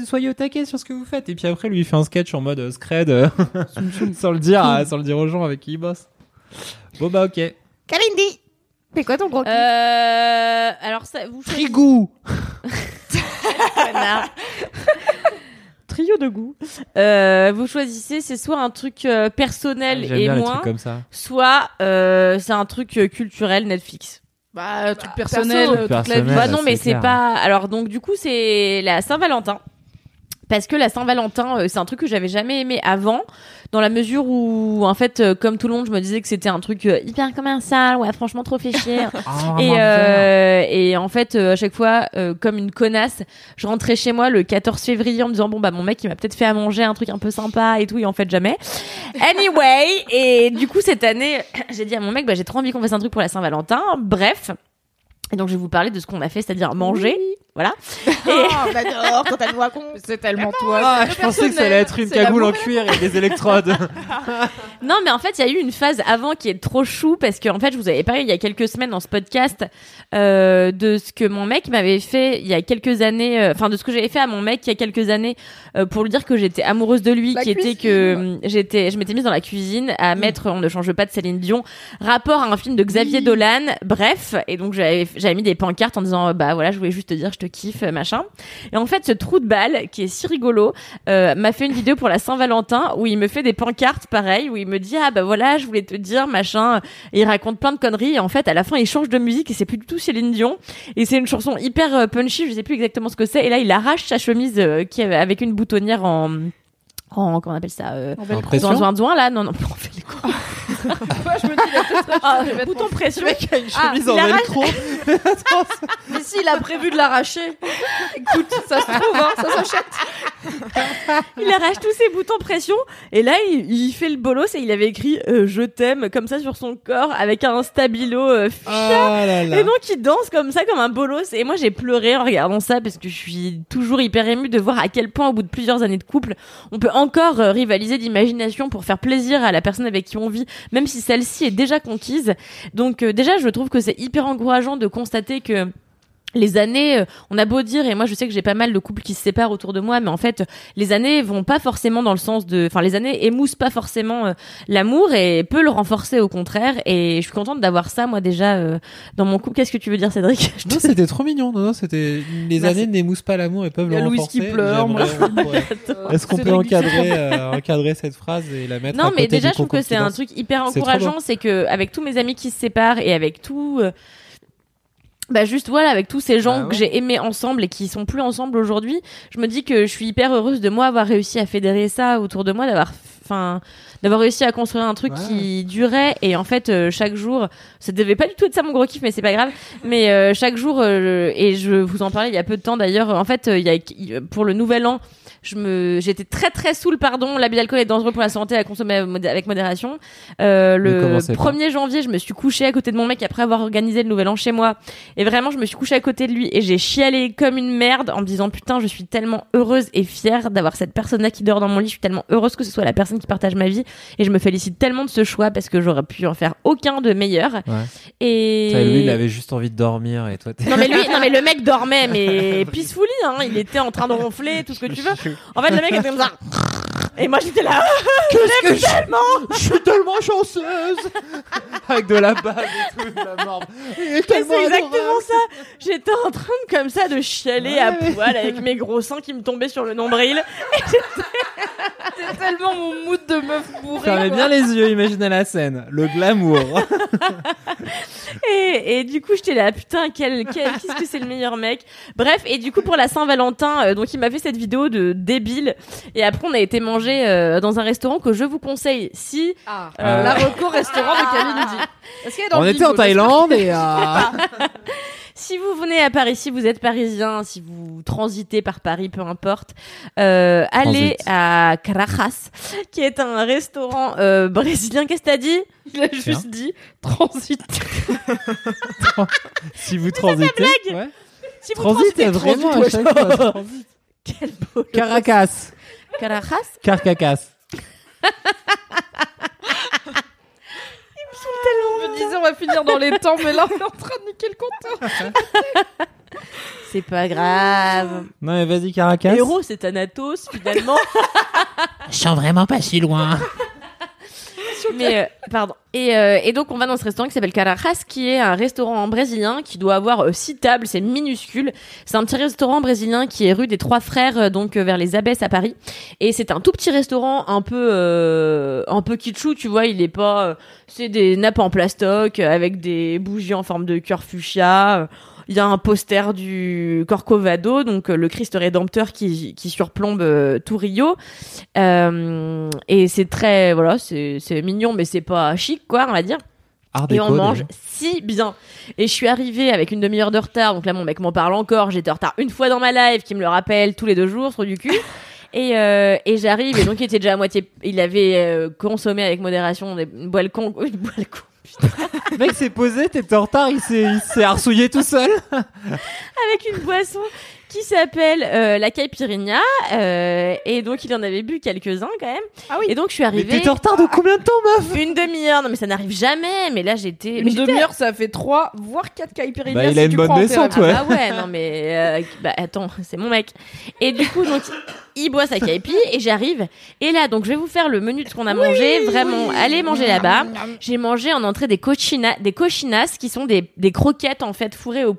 soyez au taquet sur ce que vous faites. Et puis après, lui, il fait un sketch en mode euh, scred, euh, sans le dire, euh, sans le dire aux gens avec qui il bosse. Bon bah ok. Kalindi, c'est quoi ton gros Euh, alors ça vous choisissez- Trigou. Trio de goût. Euh, vous choisissez, c'est soit un truc euh, personnel J'aime et moins, comme ça. soit euh, c'est un truc euh, culturel Netflix. Bah, truc personnel, perso. euh, toute la Personnel. vie. Ouais, bah non, mais c'est c'est clair. pas. Alors donc du coup c'est la Saint-Valentin. Parce que la Saint-Valentin, euh, c'est un truc que j'avais jamais aimé avant, dans la mesure où, en fait, euh, comme tout le monde, je me disais que c'était un truc euh, hyper commercial, ouais, franchement trop fait chier. Ah, et, euh, et en fait, euh, à chaque fois, euh, comme une connasse, je rentrais chez moi le 14 février en me disant bon bah mon mec il m'a peut-être fait à manger un truc un peu sympa et tout, et en fait jamais. Anyway, et du coup cette année, j'ai dit à mon mec bah j'ai trop envie qu'on fasse un truc pour la Saint-Valentin. Bref. Et donc je vais vous parler de ce qu'on a fait, c'est-à-dire manger, voilà. Oh, j'adore quand elle nous raconte. C'est tellement toi. Ah, je pensais que ça allait être une cagoule en cuir et des électrodes. Non, mais en fait, il y a eu une phase avant qui est trop chou parce que en fait, je vous avais parlé il y a quelques semaines dans ce podcast euh, de ce que mon mec m'avait fait il y a quelques années, euh, enfin de ce que j'avais fait à mon mec il y a quelques années euh, pour lui dire que j'étais amoureuse de lui, La qui était que j'étais, je m'étais mise dans la cuisine à mettre On ne change pas de Céline Dion, rapport à un film de Xavier Dolan, bref, et donc j'avais j'avais mis des pancartes en disant bah voilà, je voulais juste te dire je te kiffe machin. Et en fait, ce trou de balle qui est si rigolo euh, m'a fait une vidéo pour la Saint-Valentin où il me fait des pancartes pareil où il me dit ah bah voilà je voulais te dire machin et il raconte plein de conneries et en fait à la fin il change de musique et c'est plus du tout Céline Dion et c'est une chanson hyper euh, punchy je sais plus exactement ce que c'est et là il arrache sa chemise euh, qui avec une boutonnière en en comment on appelle ça euh, Impression. Zoin, zoin, zoin, là, non, non, on fait les. Moi, je me dis, il a peut-être Ah, acheté des vêtements. bouton pression. a une Ah, chemise il en arrache- velcro. Mais s'il a prévu de l'arracher, écoute, ça se trouve, hein, ça s'achète. il arrache tous ses boutons pression et là il, il fait le bolos et il avait écrit euh, je t'aime comme ça sur son corps avec un stabilo euh, fuchsia. Ah là là. Et donc il danse comme ça comme un bolos et moi j'ai pleuré en regardant ça parce que je suis toujours hyper émue de voir à quel point au bout de plusieurs années de couple on peut encore euh, rivaliser d'imagination pour faire plaisir à la personne avec qui on vit même si celle-ci est déjà conquise. Donc euh, déjà je trouve que c'est hyper encourageant de constater que les années, euh, on a beau dire, et moi je sais que j'ai pas mal de couples qui se séparent autour de moi, mais en fait, les années vont pas forcément dans le sens de, enfin, les années émoussent pas forcément euh, l'amour et peut le renforcer au contraire. Et je suis contente d'avoir ça, moi déjà, euh, dans mon couple. Qu'est-ce que tu veux dire, Cédric? Je te- Non, c'était trop mignon. Non, non, c'était les Merci. années n'émoussent pas l'amour et peuvent Il y a le renforcer. qui pleure, on pourrait- Est-ce qu'on peut encadrer, euh, encadrer cette phrase et la mettre à Non, mais côté déjà, du je trouve que c'est un truc hyper encourageant, c'est que avec tous mes amis qui se séparent et avec tout, euh, bah juste voilà, avec tous ces gens Bah ouais. que j'ai aimés ensemble et qui sont plus ensemble aujourd'hui, je me dis que je suis hyper heureuse de moi avoir réussi à fédérer ça autour de moi, d'avoir, enfin, d'avoir réussi à construire un truc Ouais. qui durait et en fait euh, chaque jour, ça devait pas du tout être ça mon gros kiff, mais c'est pas grave. Mais euh, chaque jour euh, et je vous en parlais il y a peu de temps d'ailleurs. En fait, il y a pour le nouvel an je me j'étais très très saoul pardon l'abus d'alcool est dangereux pour la santé à consommer avec modération euh, le commencez pas. 1er janvier je me suis couchée à côté de mon mec après avoir organisé le nouvel an chez moi et vraiment je me suis couchée à côté de lui et j'ai chialé comme une merde en me disant putain je suis tellement heureuse et fière d'avoir cette personne là qui dort dans mon lit je suis tellement heureuse que ce soit la personne qui partage ma vie et je me félicite tellement de ce choix parce que j'aurais pu en faire aucun de meilleur Ouais. et lui, il avait juste envie de dormir et toi, t'es- non mais lui, non mais le mec dormait, mais peacefully, hein. Il était en train de ronfler, tout ce que tu veux. En fait, le mec était comme ça. Et moi j'étais là. Qu'est-ce que je... je suis tellement chanceuse Avec de la bague et tout, de la morve. Tellement c'est exactement ça. J'étais en train de comme ça de chialer à Ouais. poil avec mes gros seins qui me tombaient sur le nombril. C'est tellement mon mood de meuf bourrée. Fermez bien les yeux, imaginez la scène. Le glamour. Et, et du coup, j'étais là, putain, quel, quel, qu'est-ce que c'est le meilleur mec. Bref, et du coup, pour la Saint-Valentin, euh, donc il m'a fait cette vidéo de débile. Et après, on a été manger euh, dans un restaurant que je vous conseille si Ah, Euh, la reco restaurant de Kalindi. Est-ce qu'elle est dans On le était en Thaïlande et euh, Si vous venez à Paris, si vous êtes parisien, si vous transitez par Paris, peu importe, euh, allez à Carajas, qui est un restaurant euh, brésilien. Qu'est-ce que t'as dit? Il a Tiens. juste dit transit. si vous transitez. Ouais. Si vous Transit transitez, est vraiment à chaque fois. transit. Quel beau Caracas. Carajas Carcacas. Je me disais, on va finir dans les temps, mais là, on est en train de niquer le compteur. C'est pas grave. Non mais vas-y Caracas. Héros, c'est Thanatos, finalement. Je sens vraiment pas si loin. Mais euh, pardon. Et, euh, et donc on va dans ce restaurant qui s'appelle Carajas, qui est un restaurant brésilien qui doit avoir euh, six tables, c'est minuscule. C'est un petit restaurant brésilien qui est rue des Trois Frères, euh, donc euh, vers les Abbesses à Paris. Et c'est un tout petit restaurant, un peu un peu kitschou, tu vois. Il est pas, c'est des nappes en plastoc avec des bougies en forme de cœur fuchsia. Il y a un poster du Corcovado, donc euh, le Christ rédempteur qui, qui surplombe euh, tout Rio. Euh, et c'est très, voilà, c'est mignon, mais c'est pas chic, quoi, on va dire. Et on mange déjà. si bien. Et je suis arrivée avec une demi-heure de retard, donc là mon mec m'en parle encore. J'étais en retard une fois dans ma live, qui me le rappelle tous les deux jours, sur du cul. Et, euh, et j'arrive, et donc il était déjà à moitié. Il avait euh, consommé avec modération des une boîte con. Une boîte con. Le mec s'est posé, t'étais en retard, il s'est, il s'est arsouillé tout seul. avec une boisson qui s'appelle euh, la caipirinha euh, et donc il en avait bu quelques-uns quand même. Ah oui. et donc je suis Mais arrivée t'étais en retard de combien de temps, meuf? Une demi-heure. Non mais ça n'arrive jamais. Mais là j'étais mais Une demi-heure, ça fait 3, voire 4 caipirinhas. Bah, il si a une tu bonne descente, ouais. ah ouais non mais euh, bah attends c'est mon mec. Et du coup donc il boit sa caipi et j'arrive. Et là donc je vais vous faire le menu de ce qu'on a mangé. vraiment allez manger là-bas. J'ai mangé en entrée des cochina des cochinas qui sont des, des croquettes en fait fourrées au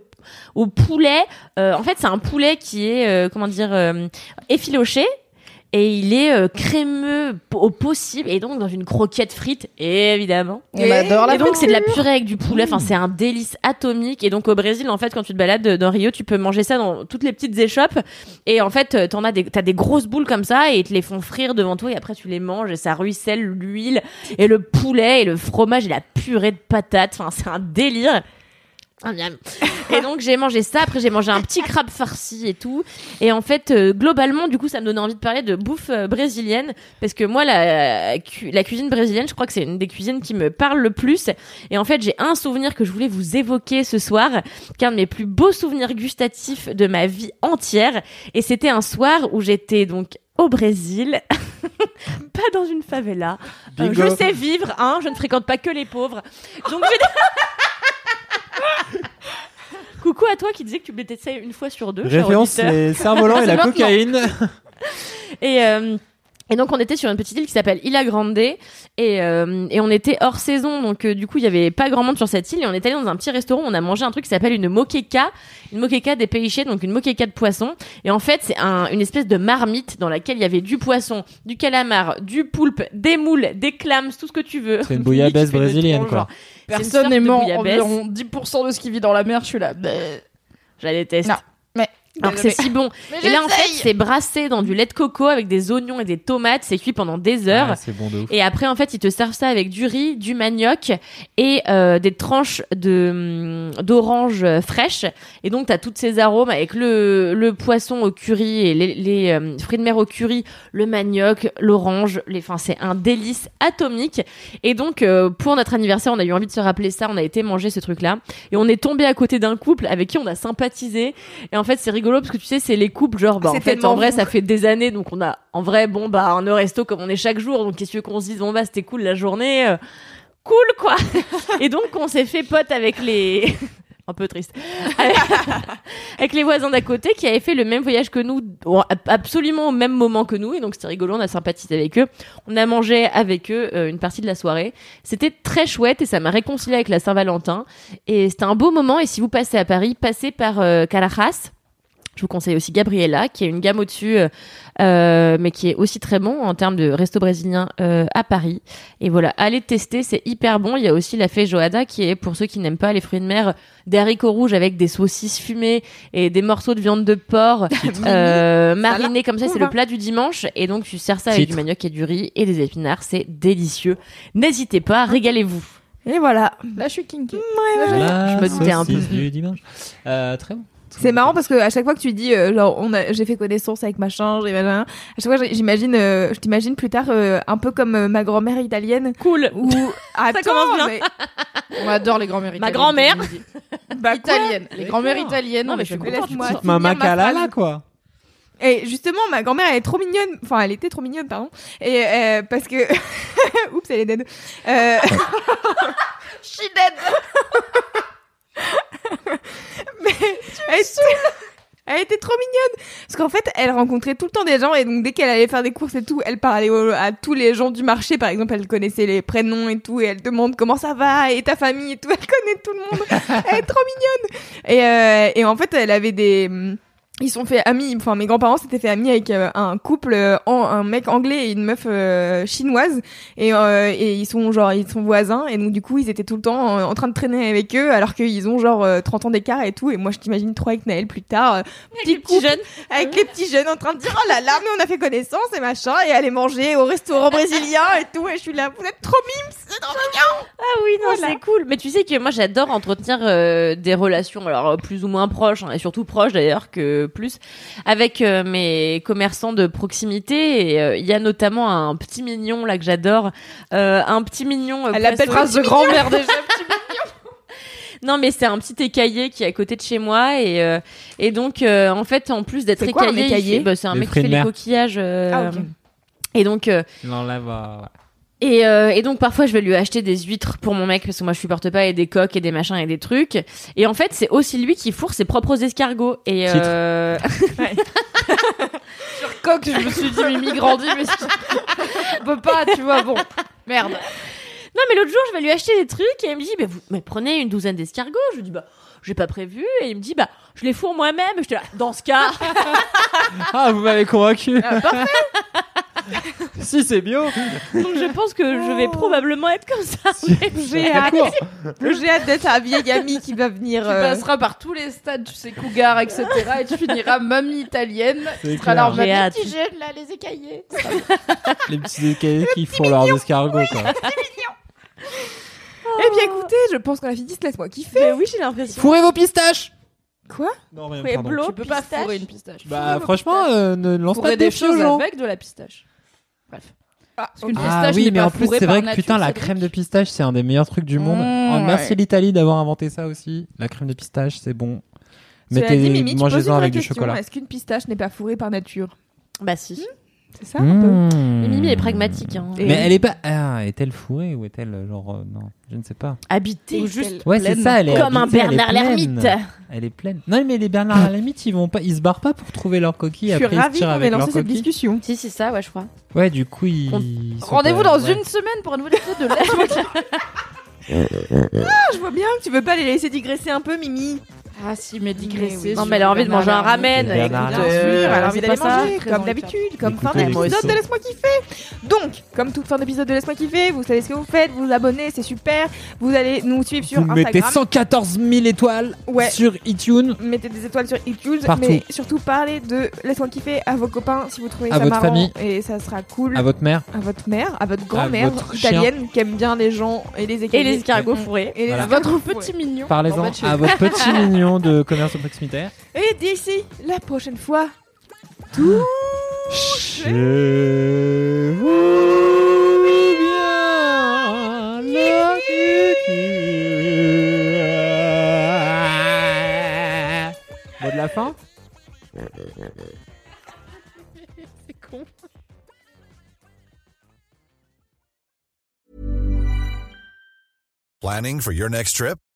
au poulet. Euh, en fait, c'est un poulet qui est euh, comment dire euh, effiloché et il est euh, crémeux au possible et donc dans une croquette frite évidemment. On adore la Et donc c'est de la purée avec du poulet, enfin c'est un délice atomique. Et donc au Brésil, en fait, quand tu te balades dans Rio, tu peux manger ça dans toutes les petites échoppes. Et en fait, t'en as des, t'as des grosses boules comme ça et ils te les font frire devant toi et après tu les manges et ça ruisselle l'huile et le poulet et le fromage et la purée de patates. Enfin c'est un délire. Ah. Et donc j'ai mangé ça, après j'ai mangé un petit crabe farci et tout. Et en fait, euh, globalement, du coup, ça me donnait envie de parler de bouffe euh, brésilienne, parce que moi, la, cu- la cuisine brésilienne, je crois que c'est une des cuisines qui me parle le plus. Et en fait, j'ai un souvenir que je voulais vous évoquer ce soir, qu'un de mes plus beaux souvenirs gustatifs de ma vie entière. Et c'était un soir où j'étais donc au Brésil, pas dans une favela. Euh, je sais vivre, hein, je ne fréquente pas que les pauvres. Donc j'ai Coucou à toi qui disais que tu bêtais ça une fois sur deux. cher Référence auditeur. les cerfs-volants et la Maintenant. cocaïne. Et, euh, et donc on était sur une petite île qui s'appelle Ilha Grande. Et, euh, et on était hors saison. Donc euh, du coup il y avait pas grand monde sur cette île. Et on est allé dans un petit restaurant on a mangé un truc qui s'appelle une moqueca. Une moqueca des pêchés donc une moqueca de poisson. Et en fait c'est un, une espèce de marmite dans laquelle il y avait du poisson du calamar du poulpe des moules des clams tout ce que tu veux. C'est une bouillabaisse brésilienne, quoi. Personnellement, environ 10% de ce qui vit dans la mer, je suis là. bah, je la déteste. Non, mais- alors que c'est si bon et là en fait c'est brassé dans du lait de coco avec des oignons et des tomates c'est cuit pendant des heures Ah, c'est bon de ouf. Et après, en fait, ils te servent ça avec du riz, du manioc et euh, des tranches de hum, d'orange fraîches. Et donc, t'as toutes ces arômes avec le, le poisson au curry et les, les euh, fruits de mer au curry, le manioc, l'orange. Les, enfin, c'est un délice atomique. Et donc, euh, pour notre anniversaire, on a eu envie de se rappeler ça. On a été manger ce truc-là et on est tombé à côté d'un couple avec qui on a sympathisé. Et en fait, c'est rigolo parce que tu sais, c'est les couples genre, bah, en fait, en vrai, ça fait des années, donc on a, en vrai, bon, bah, un resto comme on est chaque jour, donc qu'est-ce qu'on se dise, bon, bah, c'était cool la journée, euh, cool, quoi. Et donc, on s'est fait pote avec les, un peu triste, avec, les voisins d'à côté qui avaient fait le même voyage que nous, absolument au même moment que nous, et donc c'était rigolo, on a sympathisé avec eux. On a mangé avec eux euh, une partie de la soirée. C'était très chouette et ça m'a réconcilié avec la Saint-Valentin. Et c'était un beau moment. Et si vous passez à Paris, passez par euh, Carajas. Je vous conseille aussi Gabriela, qui est une gamme au-dessus, euh, euh, mais qui est aussi très bon en termes de resto brésilien euh, à Paris. Et voilà, allez tester, c'est hyper bon. Il y a aussi la feijoada, qui est pour ceux qui n'aiment pas les fruits de mer, des haricots rouges avec des saucisses fumées et des morceaux de viande de porc euh, marinés comme ça. C'est le plat du dimanche. Et donc tu sers ça avec Titre. du manioc et du riz et des épinards. C'est délicieux. N'hésitez pas, régalez-vous. Et voilà. Là, je suis kinky. La je me doutais un peu. du dimanche. Euh, très bon. C'est marrant parce que à chaque fois que tu dis euh, genre on a j'ai fait connaissance avec machin, j'ai machin, à chaque fois j'imagine euh, je t'imagine plus tard euh, un peu comme euh, ma grand-mère italienne Cool. ou Attends, commence bien. mais- On adore les grand-mères Ma italiennes. grand-mère. bah, Italienne. Les grand-mères italiennes. Non, mais je je suis contente. laisse-moi Petite finir Mama ma phrase. Kalala, quoi. Et justement, ma grand-mère, elle est trop mignonne. Enfin, elle était trop mignonne, pardon. Et euh, parce que, oups, elle est dead. Euh... She dead. Mais elle, était... elle était trop mignonne parce qu'en fait, elle rencontrait tout le temps des gens et donc dès qu'elle allait faire des courses et tout, elle parlait au- à tous les gens du marché. Par exemple, elle connaissait les prénoms et tout et elle demande comment ça va et ta famille et tout. Elle connaît tout le monde. elle est trop mignonne. Et, euh, et en fait, elle avait des ils sont fait amis, enfin mes grands-parents s'étaient fait amis avec euh, un couple, euh, en- un mec anglais et une meuf euh, chinoise, et, euh, et ils sont genre ils sont voisins, et donc du coup ils étaient tout le temps en, train de traîner avec eux, alors qu'ils ont genre euh, 30 ans d'écart et tout, et moi je t'imagine trop avec Naël plus tard, petit couple, jeunes. avec les petits jeunes en train de dire oh là là mais on a fait connaissance et machin, et aller manger au restaurant brésilien et tout, et je suis là vous êtes trop mimes, c'est trop mignon. Ah oui, non, Voilà. c'est cool. Mais tu sais que moi, j'adore entretenir des relations, alors plus ou moins proches, hein, et surtout proches d'ailleurs que plus, avec euh, mes commerçants de proximité. Et euh, il y a notamment un petit mignon là que j'adore, euh, un petit mignon. euh, Elle l'appelle phrase de grand-mère déjà. Non, mais c'est un petit écaillé qui est à côté de chez moi et euh, et donc euh, en fait, en plus d'être C'est quoi, un écaillé, bah, c'est un Les mec qui fait les coquillages. euh, Ah. Et donc. euh, Non, là, va. Et, euh, et donc parfois je vais lui acheter des huîtres pour mon mec parce que moi je supporte pas et des coques et des machins et des trucs. Et en fait c'est aussi lui qui fourre ses propres escargots. Et euh... Coq, je me suis dit, Mimi grandit, mais on peut pas, tu vois, bon. Merde. non mais l'autre jour je vais lui acheter des trucs et il me dit mais vous mais prenez une douzaine d'escargots. Je lui dis bah j'ai pas prévu et il me dit bah je les fourre moi-même. J'étais là dans ce cas Ah, vous m'avez convaincu. Ah, parfait. si c'est bio. Donc je pense que je vais probablement être comme ça. J'ai hâte, j'ai hâte d'être la vieille amie qui va venir. Tu euh, passeras par tous les stades, tu sais, cougar, etc. et tu finiras mamie italienne. C'est Tu seras clair. là en mode J'ai hâte. petit jeune, là, les écaillés. Les petits écaillés qui font leurs escargots, quoi. Eh bien écoutez, je pense qu'on a fini. Laisse-moi kiffer. Mais oui, j'ai l'impression. Fourrez vos pistaches Quoi? Non, mais pardon. Tu peux pas pistache. fourrer une pistache. Bah, franchement, euh, ne lance pas de des aux choses avec de la pistache. Bref. Ah, Parce Ah pistache oui, mais en plus, c'est vrai que nature, putain, la crème de pistache, c'est un des meilleurs trucs du monde. Mmh, Oh, merci ouais. l'Italie d'avoir inventé ça aussi. La crème de pistache, c'est bon. Mettez, mangez-en avec du chocolat. Est-ce qu'une pistache n'est pas fourrée par nature? Bah si. C'est ça un peu Mmh. Mais Mimi est pragmatique. Hein. Et- Mais elle est pas. Ah, est-elle fourrée ou est-elle genre euh, non, je ne sais pas. Habité. Ou juste Ouais, c'est pleine. ça. Elle est comme un habitée, elle est Bernard pleine. l'ermite. Elle est pleine. Non, mais les Bernard l'ermite, ils vont pas, ils se barrent pas pour trouver leur coquille. Je suis après ils se ravie tirent qu'on ait avec leur lancé cette coquille. discussion. Si, c'est ça, ouais, je crois. Ouais, du coup, ils. sont Rendez-vous pas- dans ouais. une semaine pour un nouvel épisode de kiffer. Ah, je vois bien que tu veux pas les laisser digresser un peu, Mimi. Ah si, mais digresser. oui. Non, mais elle a envie de manger un ramen. Bien sûr, euh, elle a envie c'est d'aller manger, comme d'habitude, comme fin d'épisode de Laisse-moi kiffer. Donc, comme toute fin d'épisode de Laisse-moi kiffer, vous savez ce que vous faites, vous vous abonnez, c'est super. Vous allez nous suivre sur Vous mettez Instagram. 114 000 étoiles Ouais. sur iTunes. Mettez des étoiles sur iTunes, Partout. mais surtout parlez de Laisse-moi kiffer à vos copains si vous trouvez À ça votre marrant famille. et ça sera cool. À votre mère. À votre mère, à votre grand-mère italienne qui aime bien les gens et les. Et les escargots fourrés. Et Votre petit mignon. Parlez-en à votre petit mignon de commerce proximitaire. Et d'ici la prochaine fois, Chez vous bien. Mot de la fin Planning for your next trip?